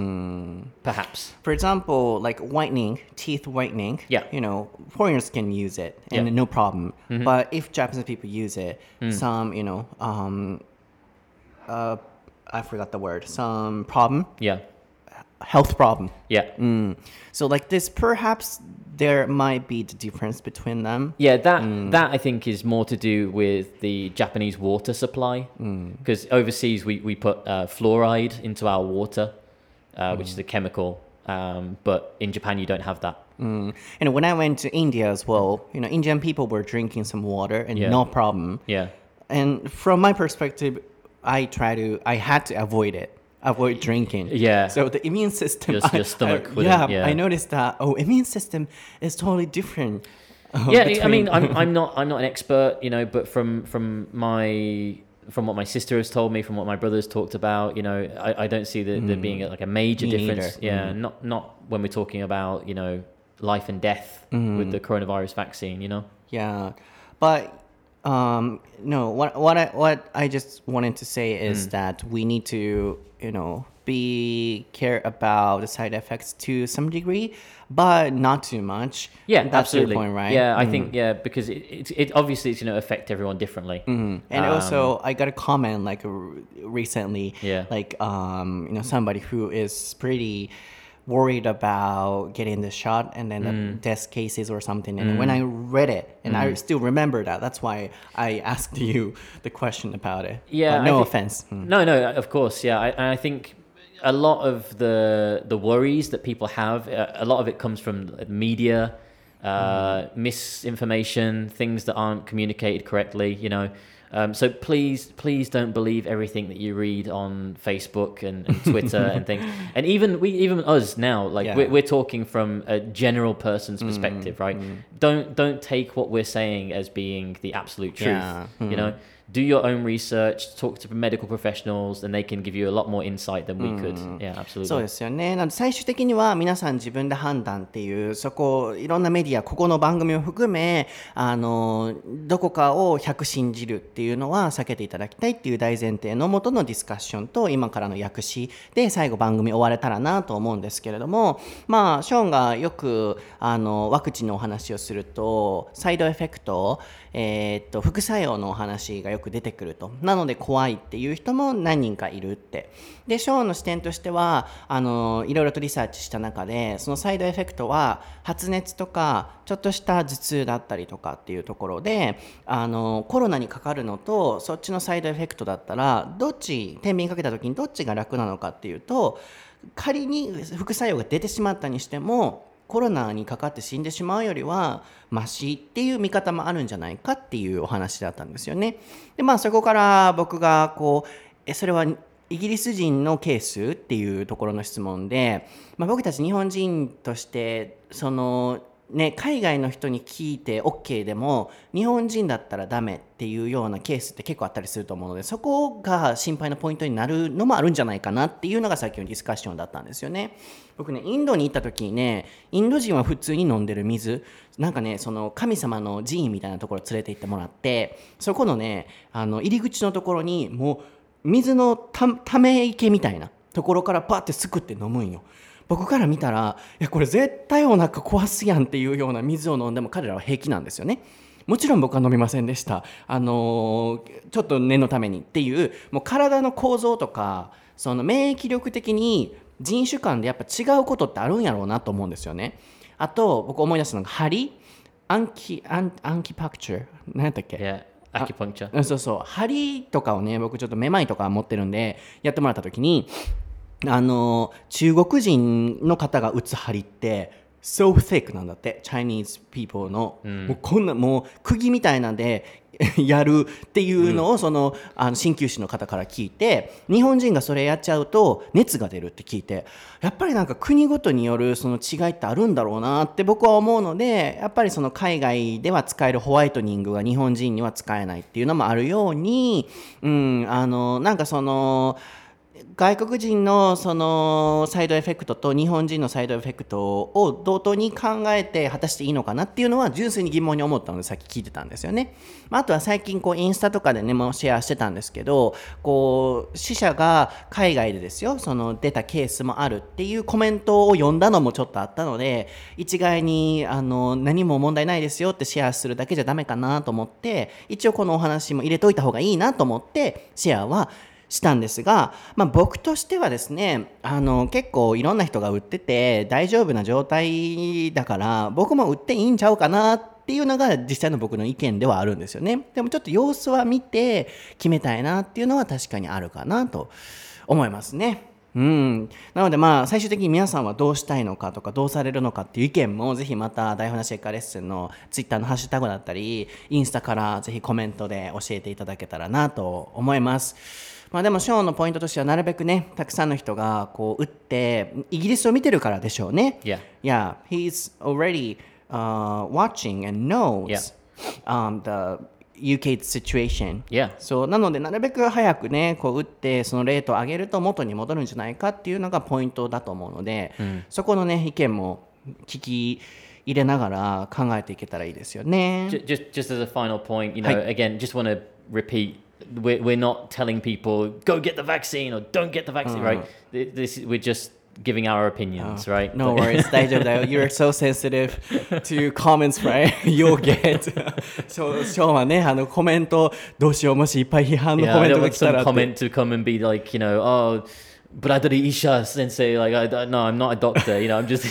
Perhaps. For example, like whitening, teeth whitening. Yeah. You know, foreigners can use it and Yeah. Mm-hmm. no problem. But if Japanese people use it, some you know, um, uh, I forgot the word. Some problem, Yeah. health problem. Yeah. Mm. So like this, perhaps there might be the difference between them. Yeah, that that I think is more to do with the Japanese water supply, because overseas we we put uh, fluoride into our water, uh, which is a chemical, um, but in Japan you don't have that. Mm. And when I went to India as well, you know, Indian people were drinking some water and Yeah. no problem. Yeah, And from my perspective, I try to, I had to avoid it, avoid drinking. Yeah. So the immune system, Your- your stomach I, yeah, yeah. I noticed that. Oh, immune system is totally different. uh, yeah. I mean, I'm I'm not I'm not an expert, you know, but from from my from what my sister has told me, from what my brothers talked about, you know, I, I don't see there, there being like a major Me difference. neither. Yeah, not not when we're talking about you know life and death with the coronavirus vaccine. You know. Yeah, but um, no. What what I what I just wanted to say Mm. is that we need to you know be care about the side effects to some degree, but not too much. Yeah, that's absolutely. your point, right? Yeah, I Mm. think yeah because it, it, it obviously it's going to affect everyone differently. Mhm. And also, I got a comment like r- recently, Um, Yeah. like um, you know, somebody who is pretty worried about getting the shot and then Mm. the test cases or something. And when I read it, and I Mm. still remember that, that's why I asked you the question about it. Yeah, But no offense. Mm. No, no, of course, yeah. I, I think a lot of the the worries that people have, uh, a lot of it comes from media, uh, misinformation, things that aren't communicated correctly. You know, Um, so please, please don't believe everything that you read on Facebook and, and Twitter and things. And even we, even us now, like Yeah. we're, we're talking from a general person's mm, perspective, right? Mm. Don't don't take what we're saying as being the absolute truth. Yeah. You know, hmm. Do your own research, talk to medical professionals, and they can give you a lot more insight than we could. Yeah, absolutely. そうですよね。なので最終的には皆さん自分で判断っていう、そこ、いろんなメディア、ここの番組を含め、あの、どこかを100信じるっていうのは避けていただきたいっていう大前提のもとのディスカッションと、今からの訳詞で最後番組終われたらなと思うんですけれども、まあ、ショーンがよく、あの、ワクチンのお話をすると、サイドエフェクト、えーっと、副作用のお話がよくよく出てくると。なので怖いっていう人も何人かいるって。で、ショーンの視点としては、あの、いろいろとリサーチした中で、そのサイドエフェクトは、発熱とか、ちょっとした頭痛だったりとかっていうところで、あの、コロナにかかるのと、そっちのサイドエフェクトだったら、どっち、天秤かけた時にどっちが楽なのかっていうと、仮に副作用が出てしまったにしても、コロナにかかって死んでしまうよりはマシっていう見方もあるんじゃないかっていうお話だったんですよね。でまあそこから僕がこうえそれはイギリス人のケースっていうところの質問で、まあ、僕たち日本人としてそのね、海外の人に聞いて OK でも日本人だったらダメっていうようなケースって結構あったりすると思うのでそこが心配のポイントになるのもあるんじゃないかなっていうのがさっきのディスカッションだったんですよね僕ねインドに行った時にねインド人は普通に飲んでる水。なんかねその神様の寺院みたいなところ連れて行ってもらってそこのねあの入り口のところにもう水のため池みたいなところからパッてすくって飲むんよ。僕から見たらいやこれ絶対お腹壊すやんっていうような水を飲んでも彼らは平気なんですよね。もちろん僕は飲みませんでした。あのーちょっと念のためにっていうもう体の構造とかその免疫力的に人種間でやっぱ違うことってあるんやろうなと思うんですよね。あと僕思い出したのが針？アンキアンアンキパクチャー何やったっけ？Yeah, acupuncture. うんそうそう。針とかをね僕ちょっとめまいとか持ってるんでやってもらった時にあの中国人の方が打つ針って so thick なんだって。Chinese people の、もうこんなもう釘みたいなんで やるっていうのをそのあの鍼灸師の方から聞いて日本人がそれやっちゃうと熱が出るって聞いてやっぱりなんか国ごとによるその違いってあるんだろうなって僕は思うのでやっぱりその海外では使えるホワイトニングが日本人には使えないっていうのもあるように、うん、あのなんかその外国人のそのサイドエフェクトと日本人のサイドエフェクトを同等に考えて果たしていいのかなっていうのは純粋に疑問に思ったのでさっき聞いてたんですよね。まあとは最近こうインスタとかでねもうシェアしてたんですけどこう死者が海外でですよその出たケースもあるっていうコメントを読んだのもちょっとあったので一概にあの何も問題ないですよってシェアするだけじゃダメかなと思って一応このお話も入れといた方がいいなと思ってシェアはしたんですが、まあ、僕としてはですねあの結構いろんな人が売ってて大丈夫な状態だから僕も売っていいんちゃうかなっていうのが実際の僕の意見ではあるんですよねでもちょっと様子は見て決めたいなっていうのは確かにあるかなと思いますね。うん、なのでまあ最終的に皆さんはどうしたいのかとかどうされるのかっていう意見もぜひまた台本なしエッカーレッスンのツイッターのハッシュタグだったりインスタからぜひコメントで教えていただけたらなと思います。まあでもショーのポイントとしてはなるべくねたくさんの人がこう打ってイギリスを見てるからでしょうね。Yeah. Yeah, he's already uh, watching and knows Yeah. um, the UK situation. Yeah. そうなのでなるべく早くねこう打ってそのレートを上げると元に戻るんじゃないかっていうのがポイントだと思うので、そこのね意見も聞き入れながら考えていけたらいいですよね。Ju- Just, just as a final point, you know, again, just want to repeat, we're, we're not telling people go get the vaccine or don't get the vaccine, right? Th- This we're just giving our opinions, right? No But- worries, 大丈夫だよ。You're so sensitive to comments, right? You'll get. そう、ショーンはね、あのコメントどうしようもしいっぱい批判の Yeah, コ I メン don't トが want 来たら some って。 comment to come and be like, you know, oh, Bradley Isha sensei, like, I, no, I'm not a doctor, you know, I'm just.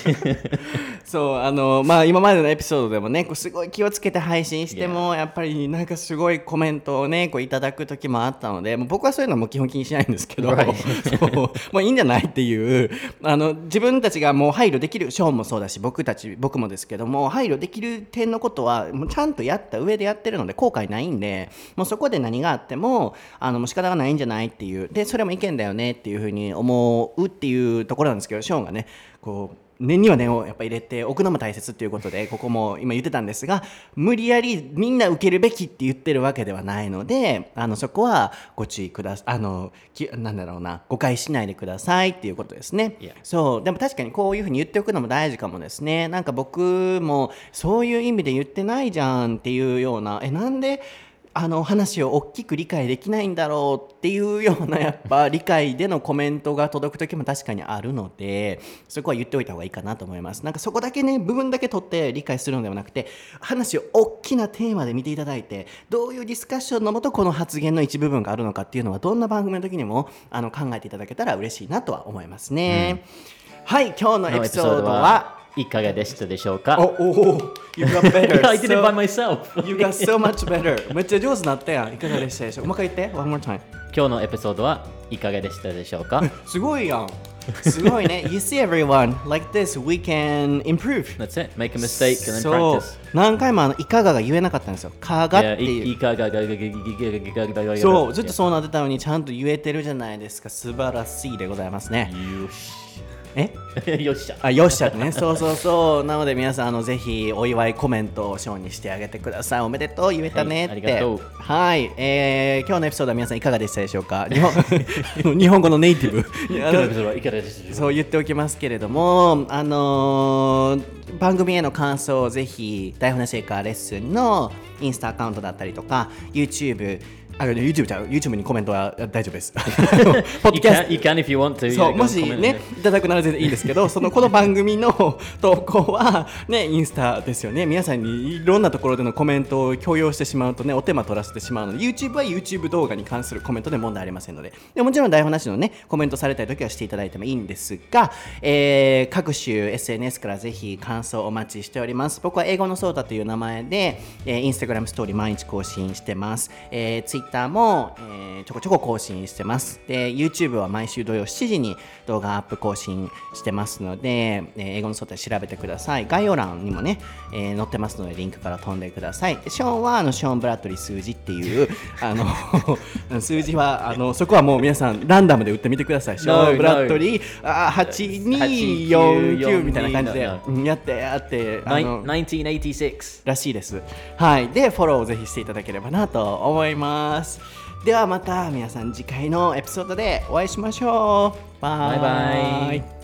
そうあのまあ今までのエピソードでもねこうすごい気をつけて配信してもやっぱりなんかすごいコメントをねこういただく時もあったのでもう僕はそういうのも基本気にしないんですけど. そうもういいんじゃないっていうあの自分たちがもう配慮できるショーンもそうだし僕たち僕もですけども配慮できる点のことはもうちゃんとやった上でやってるので後悔ないんでもうそこで何があってもあのもう仕方がないんじゃないっていうでそれも意見だよねっていうふうに思うっていうところなんですけどショーンがねこう念には念をやっぱ入れておくのも大切っていうことでここも今言ってたんですが無理やりみんな受けるべきって言ってるわけではないのであのそこはご注意くださあのきなんだろうな誤解しないでくださいっていうことですね。Yeah. そうでも確かにこういうふうに言っておくのも大事かもですね。なんか僕もそういう意味で言ってないじゃんっていうようなえなんであの話を大きく理解できないんだろうっていうようなやっぱ理解でのコメントが届く時も確かにあるのでそこは言っておいた方がいいかなと思います。なんかそこだけね部分だけ取って理解するのではなくて話を大きなテーマで見ていただいてどういうディスカッションのもとこの発言の一部分があるのかっていうのはどんな番組の時にもあの考えていただけたら嬉しいなとは思いますね、はい今日のエピソードはいかがでしたでしょうか？Oh, you got better. I did it by myself. you got so much better. めっちゃ上手になったやん。いかがでしたでしょう？かもう一回言って。One more time. 今日のエピソードはいかがでしたでしょうか？すごいやん。すごいね。You see everyone, like this, we can improve. That's it. Make a mistake and then practice. 何回もあのいかがが言えなかったんですよ。かがっていう。いかがががががががそう、ずっとそうなってたのにちゃんと言えてるじゃないですか。素晴らしいでございますね。よし。え？し。よっしゃ。あよっしゃってね。そうそうそう。なので皆さんあのぜひお祝いコメントをショーにしてあげてください。おめでとう言えたねって、はいはい、えー今日のエピソードは皆さんいかがでしたでしょうか？日本 日本語のネイティブ。そう言っておきますけれども、あのー番組への感想をぜひ台本シェイカーレッスンのインスタアカウントだったりとか YouTube あ YouTube じゃう？YouTube にコメントは大丈夫です。ポッド You キャス can, you can if you want to. そうもしねいただくなら全然いいんですけど そのこの番組の投稿はねインスタですよね。皆さんにいろんなところでのコメントを強要してしまうとねお手間取らせてしまうので YouTube は YouTube 動画に関するコメントで問題ありませんのででもちろん台本なしのねコメントされたい時はしていただいてもいいんですが、えー各種 SNS からぜひ感想お待ちしております。僕は英語のソータという名前で、えー、インスタグラムストーリー毎日更新してます、えー、Twitter も、えーちょこちょこ更新してますで YouTube は毎週土曜7時に動画アップ更新してますので、えー英語のソータで調べてください概要欄にもね、えー載ってますのでリンクから飛んでくださいでショーンはあのショーン・ブラッドリー数字っていう あの 数字はあのそこはもう皆さんランダムで打ってみてくださいショーン・ブラッドリーあー8249みたいな感じでやってやってあの 1986. らしいです。はい。で、フォローをぜひしていただければなと思います。ではまた皆さん次回のエピソードでお会いしましょう。バイ。バイバイ。